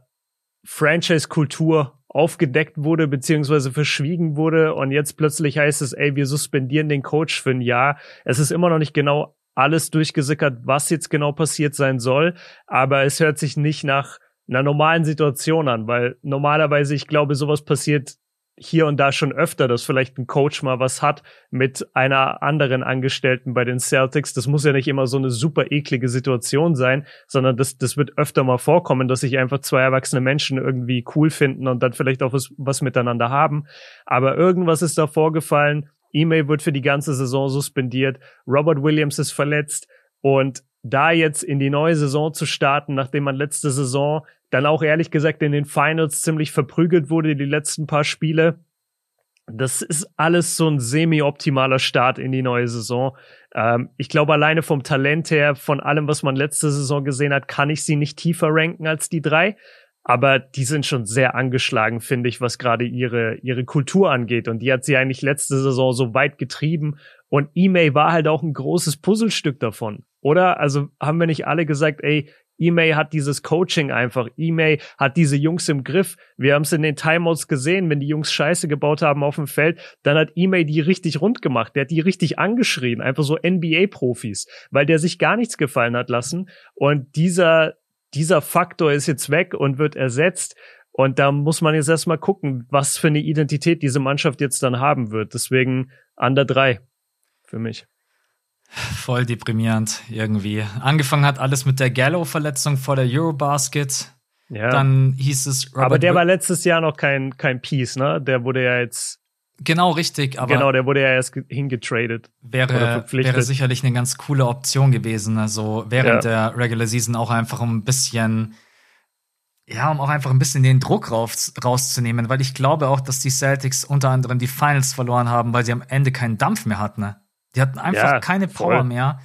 Franchise-Kultur aufgedeckt wurde, beziehungsweise verschwiegen wurde und jetzt plötzlich heißt es, ey, wir suspendieren den Coach für ein Jahr. Es ist immer noch nicht genau alles durchgesickert, was jetzt genau passiert sein soll, aber es hört sich nicht nach einer normalen Situation an, weil normalerweise, ich glaube, sowas passiert hier und da schon öfter, dass vielleicht ein Coach mal was hat mit einer anderen Angestellten bei den Celtics. Das muss ja nicht immer so eine super eklige Situation sein, sondern das, das wird öfter mal vorkommen, dass sich einfach zwei erwachsene Menschen irgendwie cool finden und dann vielleicht auch was, was miteinander haben. Aber irgendwas ist da vorgefallen. E-Mail wird für die ganze Saison suspendiert. Robert Williams ist verletzt und da jetzt in die neue Saison zu starten, nachdem man letzte Saison dann auch ehrlich gesagt in den Finals ziemlich verprügelt wurde, die letzten paar Spiele. Das ist alles so ein semi-optimaler Start in die neue Saison. Ähm, ich glaube, alleine vom Talent her, von allem, was man letzte Saison gesehen hat, kann ich sie nicht tiefer ranken als die drei. Aber die sind schon sehr angeschlagen, finde ich, was gerade ihre, ihre Kultur angeht. Und die hat sie eigentlich letzte Saison so weit getrieben. Und E-Mail war halt auch ein großes Puzzlestück davon. Oder? Also haben wir nicht alle gesagt, ey, E-Mail hat dieses Coaching einfach. E-Mail hat diese Jungs im Griff. Wir haben es in den Timeouts gesehen, wenn die Jungs Scheiße gebaut haben auf dem Feld, dann hat E-Mail die richtig rund gemacht. Der hat die richtig angeschrien. Einfach so NBA-Profis, weil der sich gar nichts gefallen hat lassen. Und dieser, dieser Faktor ist jetzt weg und wird ersetzt. Und da muss man jetzt erstmal gucken, was für eine Identität diese Mannschaft jetzt dann haben wird. Deswegen Under drei für mich. Voll deprimierend irgendwie. Angefangen hat alles mit der Gallo-Verletzung vor der Eurobasket. Ja. Dann hieß es. Robert aber der war letztes Jahr noch kein, kein Piece, ne? Der wurde ja jetzt. Genau, richtig. Aber genau, der wurde ja erst hingetradet. Wäre, wäre sicherlich eine ganz coole Option gewesen. Also während ja. der Regular Season auch einfach um ein bisschen, ja, um auch einfach ein bisschen den Druck raus, rauszunehmen, weil ich glaube auch, dass die Celtics unter anderem die Finals verloren haben, weil sie am Ende keinen Dampf mehr hatten. Die hatten einfach ja, keine Power voll. mehr.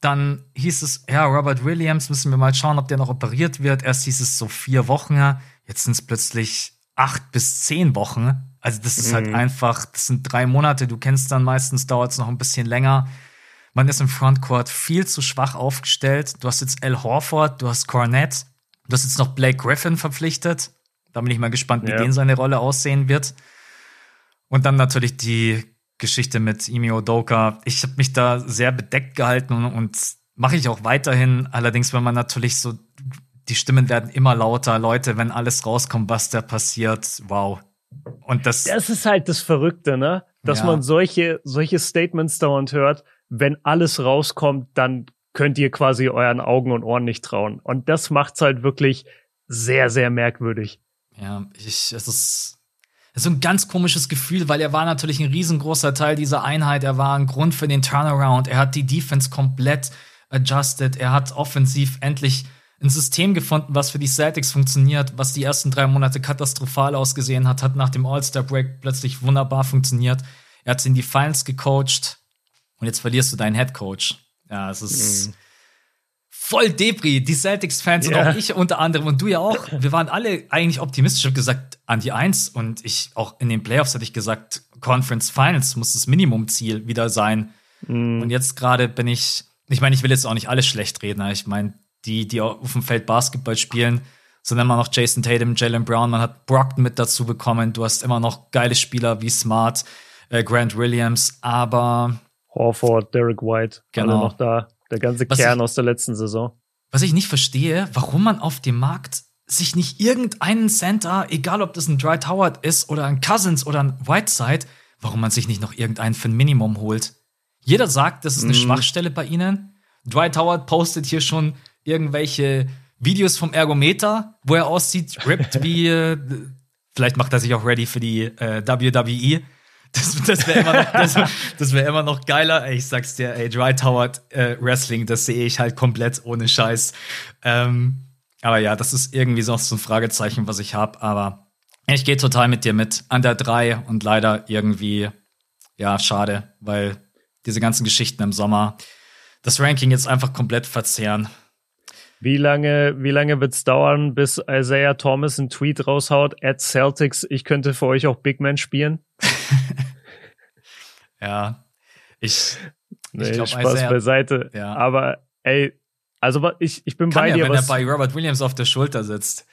Dann hieß es, ja, Robert Williams, müssen wir mal schauen, ob der noch operiert wird. Erst hieß es so vier Wochen, jetzt sind es plötzlich acht bis zehn Wochen. Also das ist halt mhm. halt einfach, das sind drei Monate. Du kennst dann meistens, dauert es noch ein bisschen länger. Man ist im Frontcourt viel zu schwach aufgestellt. Du hast jetzt Al Horford, du hast Cornette, du hast jetzt noch Blake Griffin verpflichtet. Da bin ich mal gespannt, wie ja. den seine Rolle aussehen wird. Und dann natürlich die Geschichte mit Imi Odoka. Ich habe mich da sehr bedeckt gehalten und, und mache ich auch weiterhin. Allerdings, wenn man natürlich so, die Stimmen werden immer lauter. Leute, wenn alles rauskommt, was da passiert, wow. Und das. Das ist halt das Verrückte, ne? Dass ja. man solche, solche Statements dauernd hört. Wenn alles rauskommt, dann könnt ihr quasi euren Augen und Ohren nicht trauen. Und das macht's halt wirklich sehr, sehr merkwürdig. Ja, ich, es ist, das ist so ein ganz komisches Gefühl, weil er war natürlich ein riesengroßer Teil dieser Einheit. Er war ein Grund für den Turnaround. Er hat die Defense komplett adjusted. Er hat offensiv endlich ein System gefunden, was für die Celtics funktioniert, was die ersten drei Monate katastrophal ausgesehen hat, hat nach dem All-Star-Break plötzlich wunderbar funktioniert. Er hat in die Finals gecoacht und jetzt verlierst du deinen Head Coach. Ja, es ist. Mhm voll Debris. Die Celtics-Fans yeah. und auch ich unter anderem und du ja auch. Wir waren alle eigentlich optimistisch. Ich habe gesagt, an die Eins und ich auch in den Playoffs hatte ich gesagt, Conference Finals muss das Minimumziel wieder sein. Mm. Und jetzt gerade bin ich, ich meine, ich will jetzt auch nicht alles schlecht reden. Ich meine, die, die auf dem Feld Basketball spielen, sind immer noch Jason Tatum, Jalen Brown, man hat Brockton mit dazu bekommen. Du hast immer noch geile Spieler wie Smart, äh, Grant Williams, aber Horford, Derek White, genau. alle noch da. Der ganze was Kern ich, aus der letzten Saison. Was ich nicht verstehe, warum man auf dem Markt sich nicht irgendeinen Center, egal ob das ein Dry Howard ist oder ein Cousins oder ein Whiteside, warum man sich nicht noch irgendeinen für ein Minimum holt. Jeder sagt, das ist eine mm. Schwachstelle bei ihnen. Dwight Howard postet hier schon irgendwelche Videos vom Ergometer, wo er aussieht, ripped wie, äh, vielleicht macht er sich auch ready für die äh, WWE. Das, das wäre immer, noch, das, das wär immer noch geiler. Ich sag's dir, ey, Dry Tower äh, Wrestling, das sehe ich halt komplett ohne Scheiß. Ähm, aber ja, das ist irgendwie so ein Fragezeichen, was ich habe. Aber ich gehe total mit dir mit an der 3 und leider irgendwie, ja, schade, weil diese ganzen Geschichten im Sommer das Ranking jetzt einfach komplett verzehren. Wie lange, wie lange wird's dauern, bis Isaiah Thomas einen Tweet raushaut, at Celtics, ich könnte für euch auch Big Man spielen? ja, ich, nee, ich glaube, Spaß Isaiah, beiseite. Ja. Aber ey, also ich, ich bin Kann bei ja, dir. Wenn er bei Robert Williams auf der Schulter sitzt,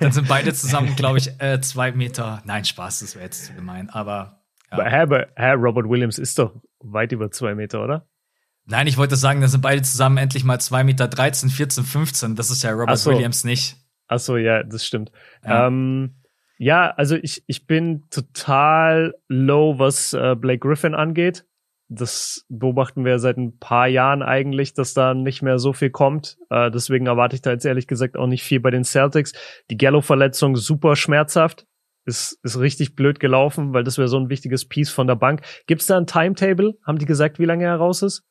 dann sind beide zusammen, glaube ich, äh, zwei Meter. Nein, Spaß, das wäre jetzt zu gemein. Aber ja. Herr, Herr Robert Williams ist doch weit über zwei Meter, oder? Nein, ich wollte sagen, da sind beide zusammen endlich mal 2 Meter 13, 14, 15. Das ist ja Robert so. Williams nicht. Ach so, ja, das stimmt. Ja, ähm, ja also ich, ich bin total low, was äh, Blake Griffin angeht. Das beobachten wir seit ein paar Jahren eigentlich, dass da nicht mehr so viel kommt. Äh, deswegen erwarte ich da jetzt ehrlich gesagt auch nicht viel bei den Celtics. Die Gallo-Verletzung super schmerzhaft. Ist, ist richtig blöd gelaufen, weil das wäre so ein wichtiges Piece von der Bank. Gibt's da ein Timetable? Haben die gesagt, wie lange er raus ist?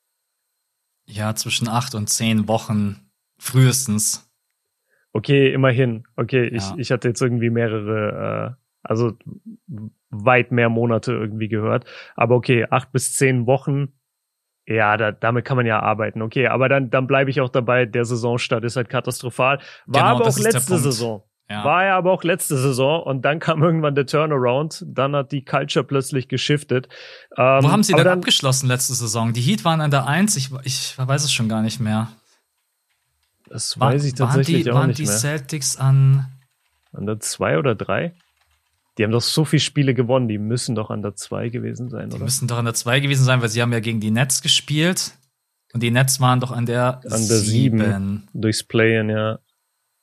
Ja, zwischen acht und zehn Wochen frühestens. Okay, immerhin. Okay, Ja. ich, ich hatte jetzt irgendwie mehrere, äh, also weit mehr Monate irgendwie gehört. Aber okay, acht bis zehn Wochen. Ja, da, damit kann man ja arbeiten. Okay, aber dann, dann bleibe ich auch dabei, der Saisonstart ist halt katastrophal. War Genau, aber auch letzte. Saison. Ja. War ja aber auch letzte Saison und dann kam irgendwann der Turnaround. Dann hat die Culture plötzlich geschiftet. Ähm, Wo haben sie denn dann, abgeschlossen letzte Saison? Die Heat waren an der Eins. Ich, ich weiß es schon gar nicht mehr. Das War- weiß ich tatsächlich waren die, auch waren nicht die mehr. Celtics an. An der zwei oder drei? Die haben doch so viele Spiele gewonnen, die müssen doch an der zwei gewesen sein, Die oder? müssen doch an der 2 gewesen sein, weil sie haben ja gegen die Nets gespielt. Und die Nets waren doch an der An der sieben. 7. Durchs Playen, ja.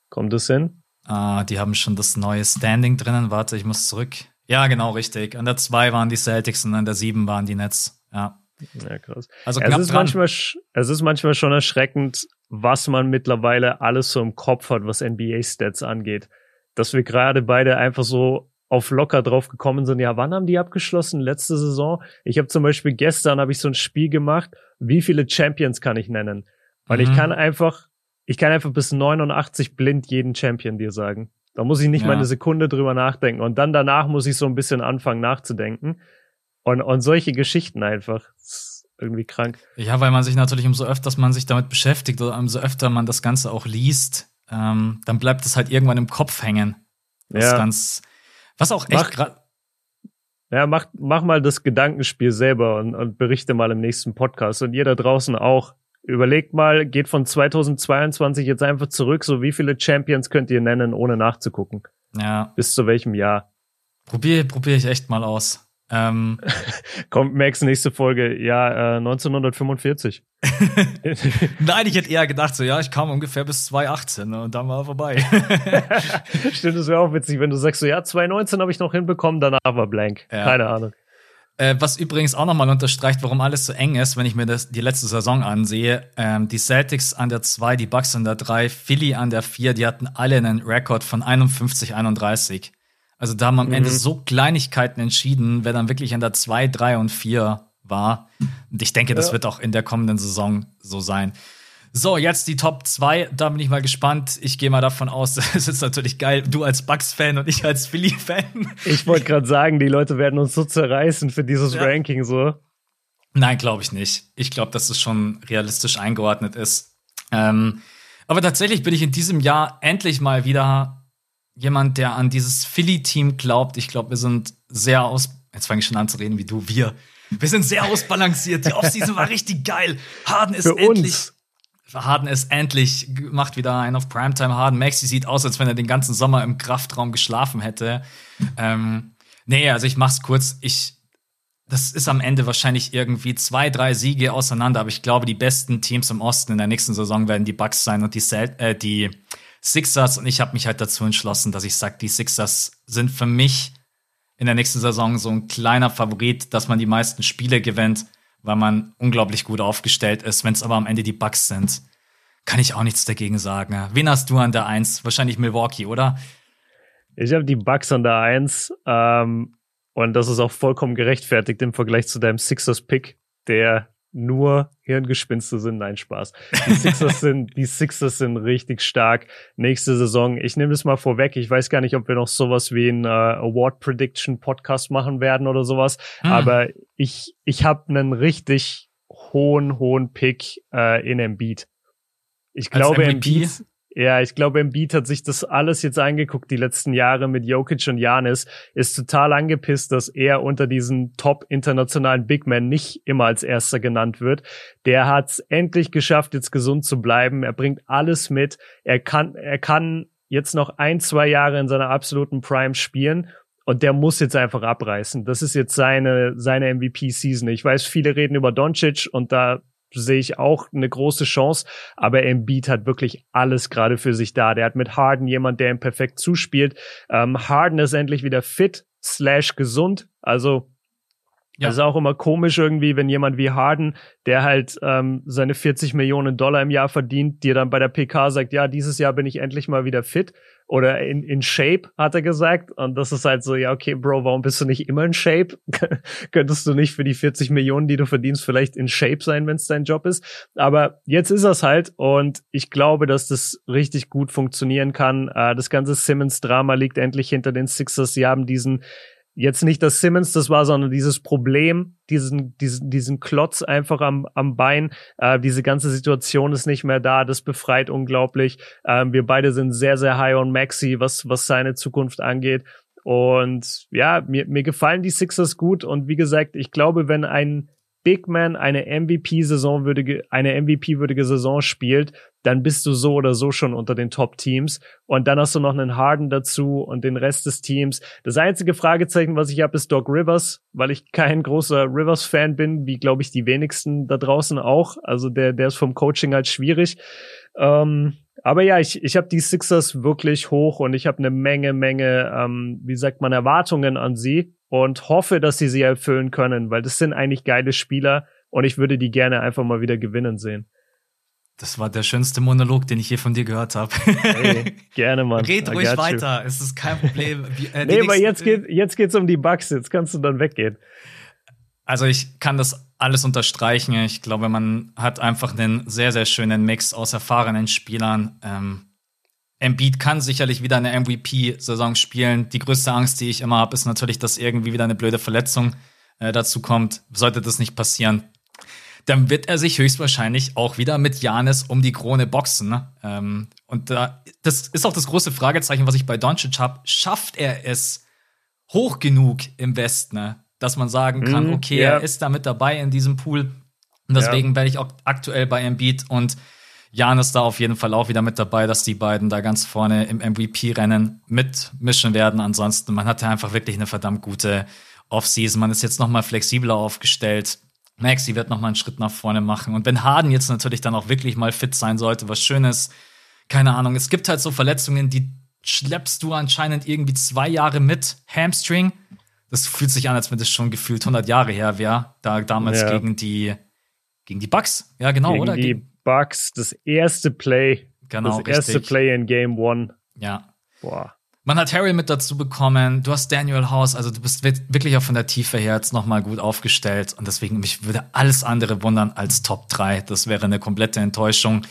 Kommt es hin? Ah, die haben schon das neue Standing drinnen. Warte, ich muss zurück. Ja, genau, richtig. An der 2 waren die Celtics und an der 7 waren die Nets. Ja. Ja, krass. Also Es ist, dran. manchmal, es ist manchmal schon erschreckend, was man mittlerweile alles so im Kopf hat, was NBA-Stats angeht. Dass wir gerade beide einfach so auf locker drauf gekommen sind. Ja, wann haben die abgeschlossen? Letzte Saison? Ich habe zum Beispiel gestern habe ich so ein Spiel gemacht. Wie viele Champions kann ich nennen? Weil ich Mhm. kann einfach, ich kann einfach bis 89 blind jeden Champion dir sagen. Da muss ich nicht Ja. mal eine Sekunde drüber nachdenken. Und dann danach muss ich so ein bisschen anfangen nachzudenken. Und, und solche Geschichten einfach. Das ist irgendwie krank. Ja, weil man sich natürlich umso öfter man sich damit beschäftigt oder umso öfter man das Ganze auch liest, ähm, dann bleibt es halt irgendwann im Kopf hängen. Das ist Ja. ganz, was auch echt gerade, Ja, mach, mach mal das Gedankenspiel selber und, und berichte mal im nächsten Podcast. Und ihr da draußen auch. Überlegt mal, geht von 2022 jetzt einfach zurück, so wie viele Champions könnt ihr nennen, ohne nachzugucken. ja, Bis zu welchem Jahr. probiere probier ich echt mal aus. Ähm, Kommt Max nächste Folge, ja, äh, 1945. nein, ich hätte eher gedacht, so, ja, ich kam ungefähr bis 2018 ne, und dann war vorbei. Stimmt, das wäre auch witzig, wenn du sagst, so ja, 2019 habe ich noch hinbekommen, danach war blank. Ja. Keine Ahnung. Äh, was übrigens auch nochmal unterstreicht, warum alles so eng ist, wenn ich mir das, die letzte Saison ansehe. Ähm, die Celtics an der 2, die Bucks an der 3, Philly an der 4, die hatten alle einen Rekord von 51, 31. Also da haben am Mhm. Ende so Kleinigkeiten entschieden, wer dann wirklich an der 2, 3 und 4 war. Und ich denke, das Ja. wird auch in der kommenden Saison so sein. So, jetzt die Top 2, da bin ich mal gespannt. Ich gehe mal davon aus, es ist natürlich geil, du als Bucks-Fan und ich als Philly-Fan. Ich wollte gerade sagen, die Leute werden uns so zerreißen für dieses Ja. Ranking so. Nein, glaube ich nicht. Ich glaube, dass es schon realistisch eingeordnet ist. Ähm, aber tatsächlich bin ich in diesem Jahr endlich mal wieder jemand, der an dieses Philly-Team glaubt. Ich glaube, wir sind sehr aus. Jetzt fange ich schon an zu reden wie du, wir. Wir sind sehr ausbalanciert. Die Offseason war richtig geil. Harden ist Für endlich. uns. Harden ist endlich, macht wieder einen auf Primetime Harden. Maxi sieht aus, als wenn er den ganzen Sommer im Kraftraum geschlafen hätte. Ähm, nee, also ich mach's kurz. Ich, das ist am Ende wahrscheinlich irgendwie zwei, drei Siege auseinander, aber ich glaube, die besten Teams im Osten in der nächsten Saison werden die Bucks sein und die, Cel äh, die Sixers. Und ich habe mich halt dazu entschlossen, dass ich sage, die Sixers sind für mich in der nächsten Saison so ein kleiner Favorit, dass man die meisten Spiele gewinnt, weil man unglaublich gut aufgestellt ist. Wenn es aber am Ende die Bucks sind, kann ich auch nichts dagegen sagen. Wen hast du an der Eins? Wahrscheinlich Milwaukee, oder? Ich habe die Bucks an der Eins ähm, und das ist auch vollkommen gerechtfertigt im Vergleich zu deinem Sixers-Pick, der nur Hirngespinste sind. Nein, Spaß. Die Sixers sind, die Sixers sind richtig stark. Nächste Saison, ich nehme das mal vorweg. Ich weiß gar nicht, ob wir noch sowas wie ein äh, Award Prediction Podcast machen werden oder sowas. Hm. Aber ich, ich habe einen richtig hohen, hohen Pick äh, in Embiid. Ich Als glaube, MVP? Embiid, ja, ich glaube, Embiid hat sich das alles jetzt angeguckt, die letzten Jahre mit Jokic und Janis, ist total angepisst, dass er unter diesen top internationalen Big Men nicht immer als erster genannt wird. Der hat es endlich geschafft, jetzt gesund zu bleiben. Er bringt alles mit. Er kann, er kann jetzt noch ein, zwei Jahre in seiner absoluten Prime spielen. Und der muss jetzt einfach abreißen. Das ist jetzt seine, seine MVP-Season. Ich weiß, viele reden über Doncic und da sehe ich auch eine große Chance. Aber Embiid hat wirklich alles gerade für sich da. Der hat mit Harden jemand, der ihm perfekt zuspielt. Ähm, Harden ist endlich wieder fit slash gesund. Also Ja. Das ist auch immer komisch irgendwie, wenn jemand wie Harden, der halt ähm, seine 40 Millionen Dollar im Jahr verdient, dir dann bei der PK sagt, ja, dieses Jahr bin ich endlich mal wieder fit oder in, in Shape, hat er gesagt. Und das ist halt so, ja, okay, Bro, warum bist du nicht immer in Shape? Könntest du nicht für die 40 Millionen, die du verdienst, vielleicht in Shape sein, wenn es dein Job ist? Aber jetzt ist das halt und ich glaube, dass das richtig gut funktionieren kann. Äh, das ganze Simmons-Drama liegt endlich hinter den Sixers. Sie haben diesen jetzt nicht das Simmons das war, sondern dieses Problem, diesen, diesen, diesen Klotz einfach am, am Bein. Äh, diese ganze Situation ist nicht mehr da. Das befreit unglaublich. Ähm, wir beide sind sehr, sehr high on Maxi, was, was seine Zukunft angeht. Und ja, mir, mir gefallen die Sixers gut. Und wie gesagt, ich glaube, wenn ein Big Man eine MVP-Saison würdige, eine MVP-würdige Saison spielt, dann bist du so oder so schon unter den Top-Teams. Und dann hast du noch einen Harden dazu und den Rest des Teams. Das einzige Fragezeichen, was ich habe, ist Doc Rivers, weil ich kein großer Rivers-Fan bin, wie glaube ich die wenigsten da draußen auch. Also der, der ist vom Coaching halt schwierig. Ähm, aber ja, ich, ich habe die Sixers wirklich hoch und ich habe eine Menge, Menge, ähm, wie sagt man, Erwartungen an sie und hoffe, dass sie sie erfüllen können, weil das sind eigentlich geile Spieler und ich würde die gerne einfach mal wieder gewinnen sehen. Das war der schönste Monolog, den ich je von dir gehört habe. Hey, gerne, Mann. Red ruhig weiter, es ist kein Problem. Äh, nee, aber jetzt geht jetzt geht's um die Bugs, jetzt kannst du dann weggehen. Also ich kann das alles unterstreichen. Ich glaube, man hat einfach einen sehr, sehr schönen Mix aus erfahrenen Spielern. Ähm, Embiid kann sicherlich wieder eine MVP-Saison spielen. Die größte Angst, die ich immer habe, ist natürlich, dass irgendwie wieder eine blöde Verletzung äh, dazu kommt. Sollte das nicht passieren, dann wird er sich höchstwahrscheinlich auch wieder mit Janis um die Krone boxen. Ne? Ähm, und da, das ist auch das große Fragezeichen, was ich bei Doncic habe. Schafft er es hoch genug im Westen, ne? dass man sagen kann, mm, okay, yeah. er ist da mit dabei in diesem Pool. Und deswegen ja. werde ich auch aktuell bei Embiid und Jan ist da auf jeden Fall auch wieder mit dabei, dass die beiden da ganz vorne im MVP-Rennen mitmischen werden. Ansonsten, man hatte einfach wirklich eine verdammt gute Offseason. Man ist jetzt noch mal flexibler aufgestellt. Maxi wird noch mal einen Schritt nach vorne machen. Und wenn Harden jetzt natürlich dann auch wirklich mal fit sein sollte, was Schönes, keine Ahnung. Es gibt halt so Verletzungen, die schleppst du anscheinend irgendwie zwei Jahre mit. Hamstring. Das fühlt sich an, als wenn das schon gefühlt 100 Jahre her wäre. Da damals ja. gegen die, gegen die Bucks. Ja, genau, gegen oder? Die Bucks, das erste Play. Genau, das erste richtig. Play in Game One. Ja. Boah. Man hat Harry mit dazu bekommen. Du hast Daniel House, also du bist wirklich auch von der Tiefe her jetzt nochmal gut aufgestellt. Und deswegen, mich würde alles andere wundern als Top 3. Das wäre eine komplette Enttäuschung.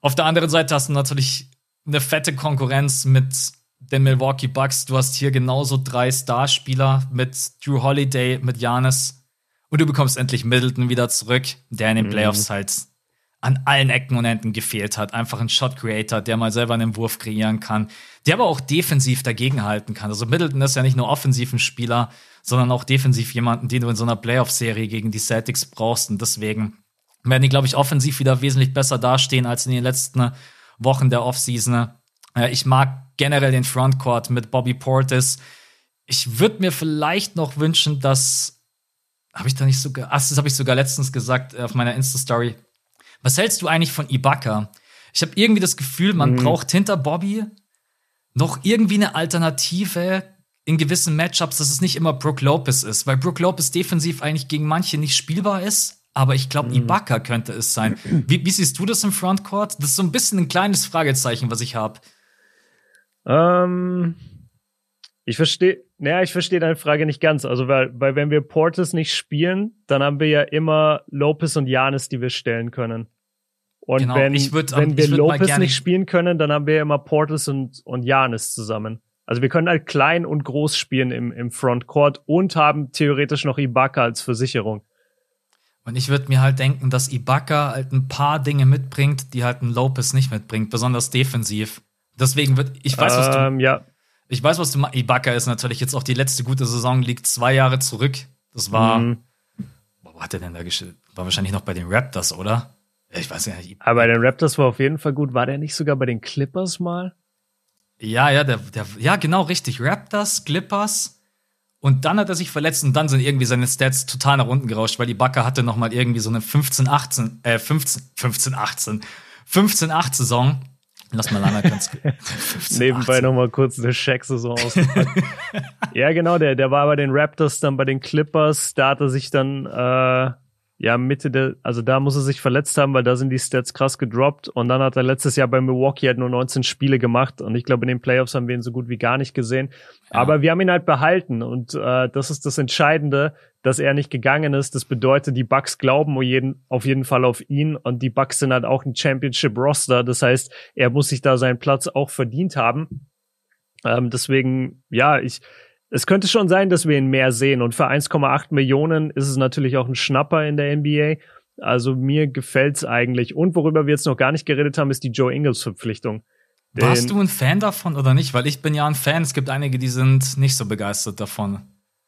Auf der anderen Seite hast du natürlich eine fette Konkurrenz mit den Milwaukee Bucks. Du hast hier genauso drei Starspieler mit Drew Holiday, mit Janis. Und du bekommst endlich Middleton wieder zurück, der in den mhm. Playoffs halt an allen Ecken und Enden gefehlt hat. Einfach ein Shot Creator, der mal selber einen Wurf kreieren kann, der aber auch defensiv dagegenhalten kann. Also Middleton ist ja nicht nur offensiv ein Spieler, sondern auch defensiv jemanden, den du in so einer Playoff-Serie gegen die Celtics brauchst. Und deswegen werden die, glaube ich, offensiv wieder wesentlich besser dastehen als in den letzten Wochen der Offseason. Äh, ich mag generell den Frontcourt mit Bobby Portis. Ich würde mir vielleicht noch wünschen, dass habe ich da nicht sogar, ach, das habe ich sogar letztens gesagt auf meiner Insta-Story was hältst du eigentlich von Ibaka? Ich habe irgendwie das Gefühl, man mhm. braucht hinter Bobby noch irgendwie eine Alternative in gewissen Matchups, dass es nicht immer Brook Lopez ist, weil Brook Lopez defensiv eigentlich gegen manche nicht spielbar ist. Aber ich glaube, mhm. Ibaka könnte es sein. Wie, wie, siehst du das im Frontcourt? Das ist so ein bisschen ein kleines Fragezeichen, was ich habe. Ähm, ich verstehe, naja, ich verstehe deine Frage nicht ganz. Also, weil, weil wenn wir Portis nicht spielen, dann haben wir ja immer Lopez und Janis, die wir stellen können. Und genau, wenn, würd, wenn wir Lopez nicht spielen können, dann haben wir ja immer Portis und, und Janis zusammen. Also wir können halt klein und groß spielen im, im Frontcourt und haben theoretisch noch Ibaka als Versicherung. Und ich würde mir halt denken, dass Ibaka halt ein paar Dinge mitbringt, die halt ein Lopez nicht mitbringt, besonders defensiv. Deswegen wird, ich weiß, was du, ähm, ja. Ich weiß, was du meinst. Ibaka ist natürlich jetzt auch die letzte gute Saison, liegt zwei Jahre zurück. Das war. Mhm. Wo hat er denn da gespielt? War wahrscheinlich noch bei den Raptors, oder? Ich weiß ja nicht. Aber bei den Raptors war auf jeden Fall gut. War der nicht sogar bei den Clippers mal? Ja, ja, der, der, ja, genau richtig. Raptors, Clippers. Und dann hat er sich verletzt und dann sind irgendwie seine Stats total nach unten gerauscht, weil Ibaka hatte noch mal irgendwie so eine 15, 18, äh, 15, 15, 18, 15, 8 Saison Lass mal Lana ganz Nebenbei nochmal kurz eine Shaq-Saison ausgepackt. ja, genau, der, der war bei den Raptors, dann bei den Clippers. Da hat er sich dann äh, ja, Mitte der, also da muss er sich verletzt haben, weil da sind die Stats krass gedroppt. Und dann hat er letztes Jahr bei Milwaukee halt nur 19 Spiele gemacht. Und ich glaube, in den Playoffs haben wir ihn so gut wie gar nicht gesehen. Ja. Aber wir haben ihn halt behalten. Und äh, das ist das Entscheidende, dass er nicht gegangen ist. Das bedeutet, die Bucks glauben auf jeden, Fall auf ihn. Und die Bucks sind halt auch ein Championship-Roster. Das heißt, er muss sich da seinen Platz auch verdient haben. Ähm, deswegen, ja, ich, es könnte schon sein, dass wir ihn mehr sehen. Und für 1,8 Millionen ist es natürlich auch ein Schnapper in der NBA. Also mir gefällt's eigentlich. Und worüber wir jetzt noch gar nicht geredet haben, ist die Joe Ingles Verpflichtung. Warst du ein Fan davon oder nicht? Weil ich bin ja ein Fan. Es gibt einige, die sind nicht so begeistert davon.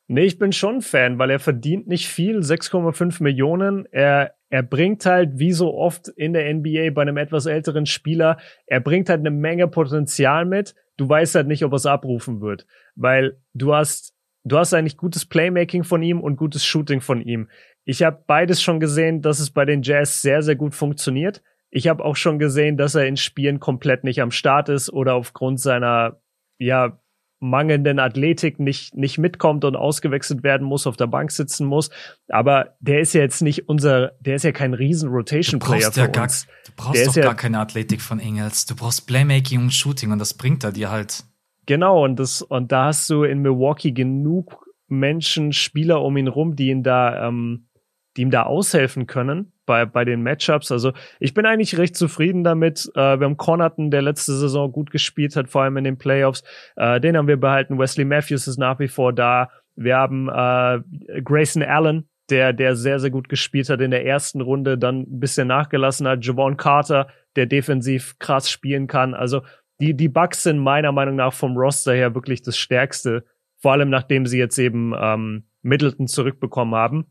Nee, ich bin schon Fan, weil er verdient nicht viel, 6,5 Millionen. Er, er bringt halt, wie so oft in der NBA bei einem etwas älteren Spieler, er bringt halt eine Menge Potenzial mit du weißt halt nicht, ob er es abrufen wird, weil du hast du hast eigentlich gutes Playmaking von ihm und gutes Shooting von ihm. Ich habe beides schon gesehen, dass es bei den Jazz sehr sehr gut funktioniert. Ich habe auch schon gesehen, dass er in Spielen komplett nicht am Start ist oder aufgrund seiner ja mangelnden Athletik nicht, nicht mitkommt und ausgewechselt werden muss, auf der Bank sitzen muss. Aber der ist ja jetzt nicht unser, der ist ja kein riesen Rotation-Player für ja uns. du brauchst der doch gar ja, keine Athletik von Engels. Du brauchst Playmaking und Shooting und das bringt er dir halt. Genau, und das, und da hast du in Milwaukee genug Menschen, Spieler um ihn rum, die ihn da, ähm, die ihm da aushelfen können bei, bei den Matchups. Also ich bin eigentlich recht zufrieden damit. Äh, wir haben Connaughton, der letzte Saison gut gespielt hat, vor allem in den Playoffs. Äh, den haben wir behalten. Wesley Matthews ist nach wie vor da. Wir haben äh, Grayson Allen, der, der sehr, sehr gut gespielt hat in der ersten Runde, dann ein bisschen nachgelassen hat. Javon Carter, der defensiv krass spielen kann. Also die, die Bucks sind meiner Meinung nach vom Roster her wirklich das Stärkste. Vor allem nachdem sie jetzt eben ähm, Middleton zurückbekommen haben.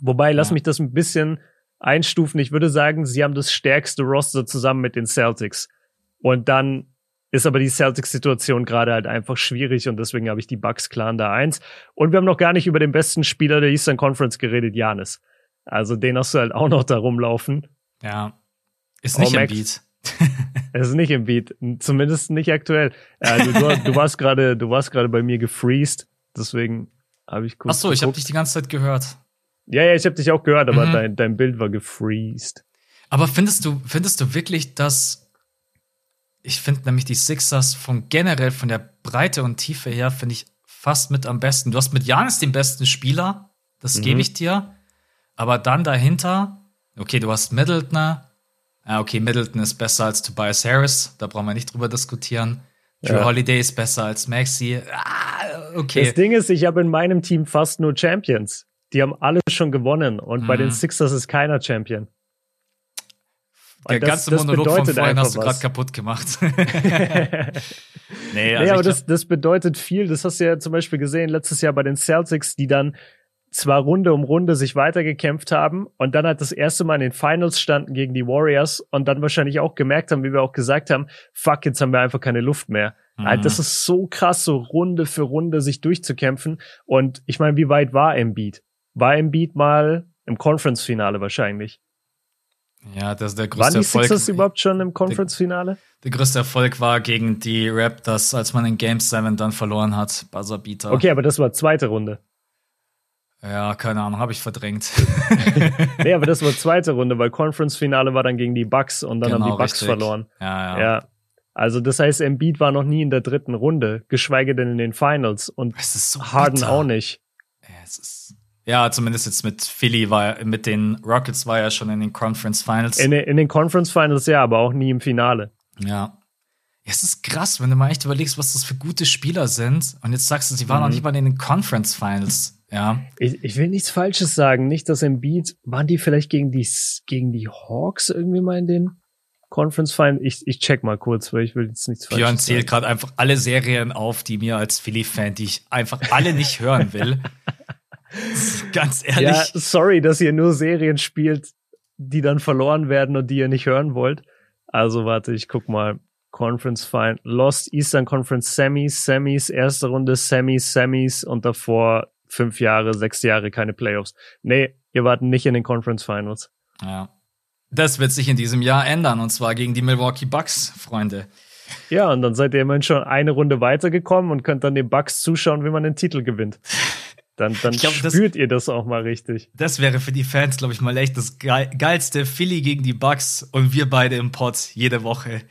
Wobei, lass mich das ein bisschen einstufen. Ich würde sagen, sie haben das stärkste Roster zusammen mit den Celtics. Und dann ist aber die Celtics-Situation gerade halt einfach schwierig und deswegen habe ich die Bucks klar an der Eins. Und wir haben noch gar nicht über den besten Spieler der Eastern Conference geredet, Janis. Also den hast du halt auch noch da rumlaufen. Ja. Ist nicht oh, im Beat. Es ist nicht im Beat. Zumindest nicht aktuell. Also, du, du warst gerade, du warst gerade bei mir gefreezed. Deswegen habe ich kurz. Ach so, ich habe dich die ganze Zeit gehört. Ja, ja, ich habe dich auch gehört, aber mhm. dein, dein Bild war gefreezed. Aber findest du, findest du wirklich, dass ich finde nämlich die Sixers von generell von der Breite und Tiefe her finde ich fast mit am besten. Du hast mit Janis den besten Spieler, das mhm. gebe ich dir. Aber dann dahinter, okay, du hast Middleton. Ja, okay, Middleton ist besser als Tobias Harris, da brauchen wir nicht drüber diskutieren. Drew ja. Holiday ist besser als Maxi. Ah, okay. Das Ding ist, ich habe in meinem Team fast nur Champions. Die haben alle schon gewonnen und mhm. bei den mhm. Sixers ist keiner Champion. Der das, ganze Monolog von vorhin hast du gerade kaputt gemacht. nee, also nee, aber das, das bedeutet viel. Das hast du ja zum Beispiel gesehen letztes Jahr bei den Celtics, die dann zwar Runde um Runde sich weitergekämpft haben und dann halt das erste Mal in den Finals standen gegen die Warriors und dann wahrscheinlich auch gemerkt haben, wie wir auch gesagt haben, fuck, jetzt haben wir einfach keine Luft mehr. Mhm. Halt, das ist so krass, so Runde für Runde sich durchzukämpfen. Und ich meine, wie weit war Embiid? War Embiid mal im Conference-Finale wahrscheinlich. Ja, das ist der größte Waren die Erfolg. Sixers überhaupt schon im Conference-Finale? Der, der, größte Erfolg war gegen die Raptors, als man in Game 7 dann verloren hat, Buzzerbeater. Okay, aber das war zweite Runde. Ja, keine Ahnung, habe ich verdrängt. nee, aber das war zweite Runde, weil Conference-Finale war dann gegen die Bucks und dann genau, haben die Bucks richtig. verloren. Ja, ja. ja. Also das heißt, Embiid war noch nie in der dritten Runde, geschweige denn in den Finals und so Harden bitter. auch nicht. Ja, es ist ja, zumindest jetzt mit Philly war er, mit den Rockets war er schon in den Conference Finals. In, in den Conference Finals ja, aber auch nie im Finale. Ja. Es ist krass, wenn du mal echt überlegst, was das für gute Spieler sind. Und jetzt sagst du, sie waren mhm. noch nicht mal in den Conference Finals. Ja. Ich, ich will nichts Falsches sagen. Nicht, dass Embiid, waren die vielleicht gegen die, gegen die Hawks irgendwie mal in den Conference Finals? Ich, ich check mal kurz, weil ich will jetzt nichts Falsches Björn zählt gerade einfach alle Serien auf, die mir als Philly-Fan, die ich einfach alle nicht hören will. Ganz ehrlich. Ja, sorry, dass ihr nur Serien spielt, die dann verloren werden und die ihr nicht hören wollt. Also warte, ich guck mal. Conference Final. Lost Eastern Conference Semis, Semis, erste Runde Semis, Semis und davor fünf Jahre, sechs Jahre keine Playoffs. Nee, ihr wart nicht in den Conference Finals. Ja. Das wird sich in diesem Jahr ändern und zwar gegen die Milwaukee Bucks, Freunde. Ja, und dann seid ihr immerhin schon eine Runde weitergekommen und könnt dann den Bucks zuschauen, wie man den Titel gewinnt. Dann, dann glaub, spürt das, ihr das auch mal richtig. Das wäre für die Fans, glaube ich, mal echt das geilste Philly gegen die Bucks und wir beide im Pod jede Woche.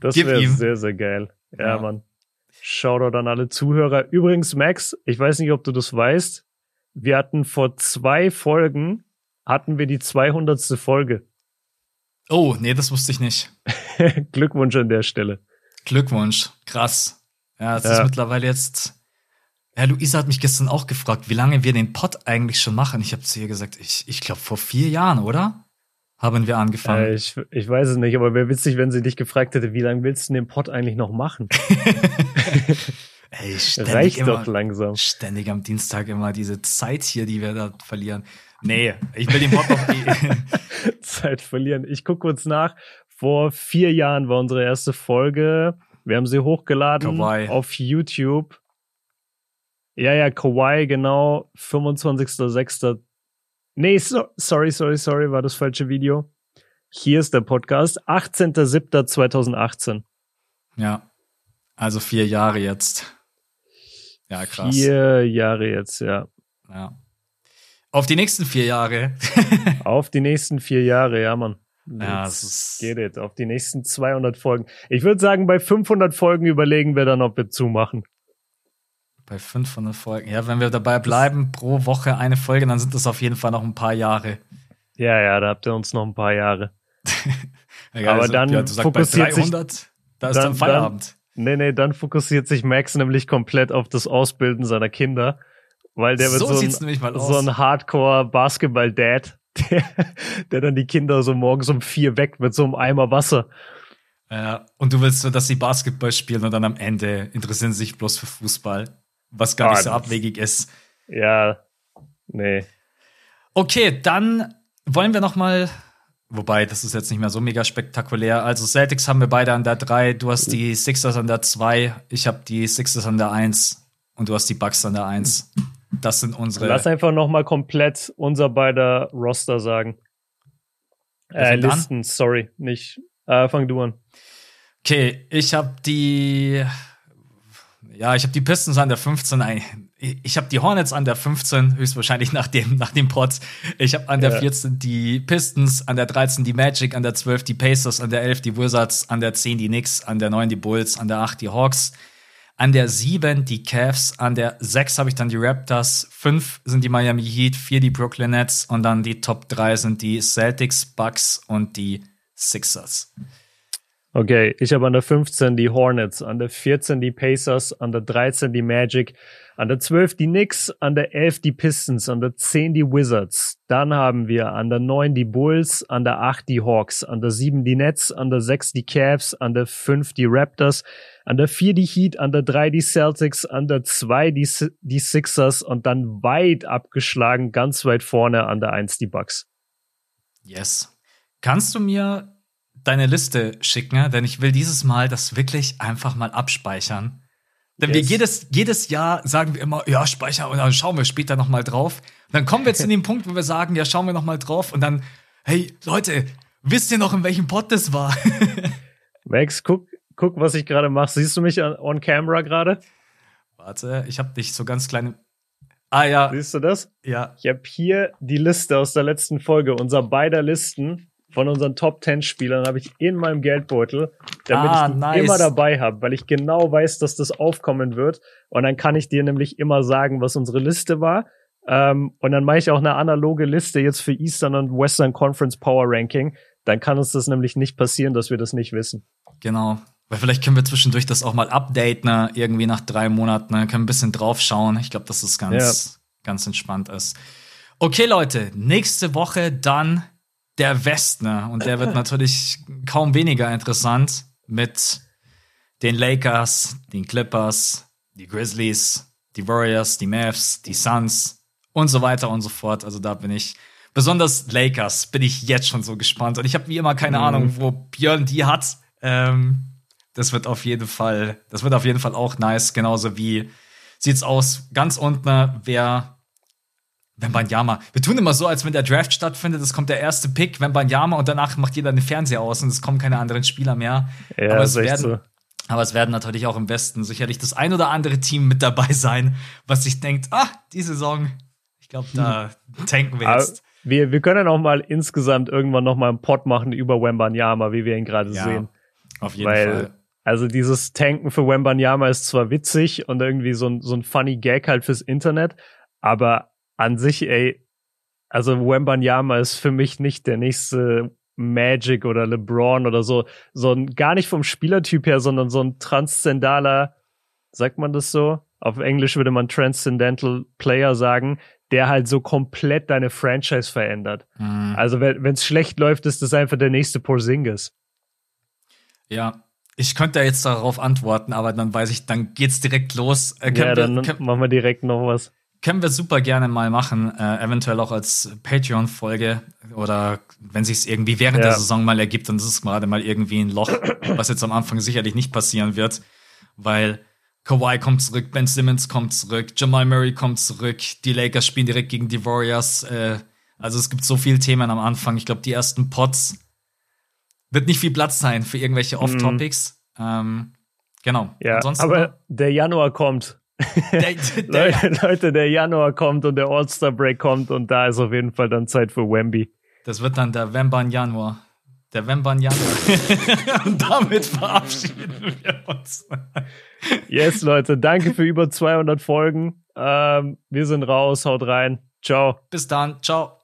Das wäre sehr, sehr geil. Ja, ja. Mann. Shoutout an alle Zuhörer. Übrigens, Max, ich weiß nicht, ob du das weißt. Wir hatten vor zwei Folgen, hatten wir die 200. Folge. Oh, nee, das wusste ich nicht. Glückwunsch an der Stelle. Glückwunsch. Krass. Ja, es ja. ist mittlerweile jetzt. Ja, Luisa hat mich gestern auch gefragt, wie lange wir den Pod eigentlich schon machen. Ich habe zu ihr gesagt, ich, ich glaube vor vier Jahren, oder? Haben wir angefangen. Äh, ich, ich weiß es nicht, aber wäre witzig, wenn sie dich gefragt hätte, wie lange willst du den Pod eigentlich noch machen? Ey, ständig Reicht immer, doch langsam. Ständig am Dienstag immer diese Zeit hier, die wir da verlieren. Nee, ich will den Pod noch eh. Zeit verlieren. Ich gucke kurz nach. Vor vier Jahren war unsere erste Folge. Wir haben sie hochgeladen Kawaii. auf YouTube. Ja, ja, Kawaii, genau. 25.06. Nee, so, sorry, sorry, sorry, war das falsche Video. Hier ist der Podcast. 18.07.2018. Ja. Also vier Jahre jetzt. Ja, krass. Vier Jahre jetzt, ja. Ja. Auf die nächsten vier Jahre. Auf die nächsten vier Jahre, ja, Mann. Ja, es ist geht it. Auf die nächsten 200 Folgen. Ich würde sagen, bei 500 Folgen überlegen wir dann, ob wir zumachen. Bei 500 Folgen. Ja, wenn wir dabei bleiben, pro Woche eine Folge, dann sind das auf jeden Fall noch ein paar Jahre. Ja, ja, da habt ihr uns noch ein paar Jahre. ja, Aber also, dann ja, fokussiert 300, sich, da ist dann, dann Feierabend. Dann, nee, nee, dann fokussiert sich Max nämlich komplett auf das Ausbilden seiner Kinder. Weil der so wird so ein, so ein Hardcore-Basketball-Dad der, der dann die Kinder so morgens um vier weckt mit so einem Eimer Wasser. Ja, und du willst so, dass sie Basketball spielen und dann am Ende interessieren sie sich bloß für Fußball, was gar ah, nicht so abwegig ist. Ja, nee. Okay, dann wollen wir noch mal Wobei, das ist jetzt nicht mehr so mega spektakulär. Also Celtics haben wir beide an der 3, du hast die Sixers an der 2, ich habe die Sixers an der 1 und du hast die Bucks an der 1. Das sind unsere. Lass einfach noch mal komplett unser beider Roster sagen. Äh, Listen, an? sorry, nicht. Äh, fang du an. Okay, ich habe die. Ja, ich habe die Pistons an der 15. Ich habe die Hornets an der 15, höchstwahrscheinlich nach dem, nach dem Pod. Ich habe an der ja. 14 die Pistons, an der 13 die Magic, an der 12 die Pacers, an der 11 die Wizards, an der 10 die Knicks, an der 9 die Bulls, an der 8 die Hawks, an der 7 die Cavs, an der 6 habe ich dann die Raptors, 5 sind die Miami Heat, 4 die Brooklyn Nets und dann die Top 3 sind die Celtics, Bucks und die Sixers. Okay, ich habe an der 15 die Hornets, an der 14 die Pacers, an der 13 die Magic, an der 12 die Knicks, an der 11 die Pistons, an der 10 die Wizards. Dann haben wir an der 9 die Bulls, an der 8 die Hawks, an der 7 die Nets, an der 6 die Cavs, an der 5 die Raptors, an der 4 die Heat, an der 3 die Celtics, an der 2 die, die Sixers und dann weit abgeschlagen, ganz weit vorne an der 1 die Bucks. Yes. Kannst du mir deine Liste schicken, denn ich will dieses Mal das wirklich einfach mal abspeichern. Denn yes. wir jedes, jedes Jahr sagen wir immer, ja, speichern und dann schauen wir später nochmal drauf. Und dann kommen wir zu dem Punkt, wo wir sagen, ja, schauen wir nochmal drauf und dann, hey, Leute, wisst ihr noch, in welchem Pod das war? Max, guck, guck, was ich gerade mache. Siehst du mich on camera gerade? Warte, ich habe dich so ganz kleine. Ah ja. Siehst du das? Ja. Ich habe hier die Liste aus der letzten Folge, unser beider Listen von unseren Top 10 Spielern habe ich in meinem Geldbeutel, damit ah, ich die nice. immer dabei habe, weil ich genau weiß, dass das aufkommen wird. Und dann kann ich dir nämlich immer sagen, was unsere Liste war. Ähm, und dann mache ich auch eine analoge Liste jetzt für Eastern und Western Conference Power Ranking. Dann kann uns das nämlich nicht passieren, dass wir das nicht wissen. Genau. Weil vielleicht können wir zwischendurch das auch mal updaten, ne? irgendwie nach drei Monaten, ne? können ein bisschen draufschauen. Ich glaube, dass das ganz, ja. ganz entspannt ist. Okay, Leute, nächste Woche dann der Westner. Und der wird natürlich kaum weniger interessant mit den Lakers, den Clippers, die Grizzlies, die Warriors, die Mavs, die Suns und so weiter und so fort. Also da bin ich besonders Lakers bin ich jetzt schon so gespannt. Und ich habe wie immer keine mhm. Ahnung, wo Björn die hat. Ähm, das wird auf jeden Fall, das wird auf jeden Fall auch nice. Genauso wie sieht's aus ganz unten, wer Wembanyama. Wir tun immer so, als wenn der Draft stattfindet, es kommt der erste Pick, Wembanyama, und danach macht jeder den Fernseher aus und es kommen keine anderen Spieler mehr. Ja, aber, es werden, so. aber es werden natürlich auch im Westen sicherlich das ein oder andere Team mit dabei sein, was sich denkt, ah, die Saison, ich glaube, da tanken wir Aber jetzt. wir, wir können auch mal insgesamt irgendwann noch mal einen Pod machen über Wembanyama, wie wir ihn gerade Ja, sehen. Auf jeden Weil, Fall. also dieses Tanken für Wembanyama ist zwar witzig und irgendwie so ein, so ein funny Gag halt fürs Internet, aber an sich, ey, also Wembanyama ist für mich nicht der nächste Magic oder LeBron oder so, so ein, gar nicht vom Spielertyp her, sondern so ein transzendaler, sagt man das so? Auf Englisch würde man Transcendental Player sagen, der halt so komplett deine Franchise verändert. Mhm. Also wenn es schlecht läuft, ist das einfach der nächste Porzingis. Ja. Ich könnte ja jetzt darauf antworten, aber dann weiß ich, dann geht's direkt los. Äh, Ja, dann wir, können, machen wir direkt noch was. Können wir super gerne mal machen, äh, eventuell auch als Patreon-Folge oder wenn sich irgendwie während Ja. der Saison mal ergibt, dann ist es gerade mal irgendwie ein Loch, was jetzt am Anfang sicherlich nicht passieren wird, weil Kawhi kommt zurück, Ben Simmons kommt zurück, Jamal Murray kommt zurück, die Lakers spielen direkt gegen die Warriors. Äh, also es gibt so viele Themen am Anfang. Ich glaube, die ersten Pots wird nicht viel Platz sein für irgendwelche Off-Topics. Ähm, genau. Mhm. Ja, Ansonsten aber der Januar kommt. Der, der, Leute, Leute, der Januar kommt und der All-Star Break kommt und da ist auf jeden Fall dann Zeit für Wemby. Das wird dann der Wemban Januar. Der Wemban Januar. Und damit verabschieden wir uns. Yes, Leute, danke für über 200 Folgen. Ähm, wir sind raus, haut rein. Ciao. Bis dann. Ciao.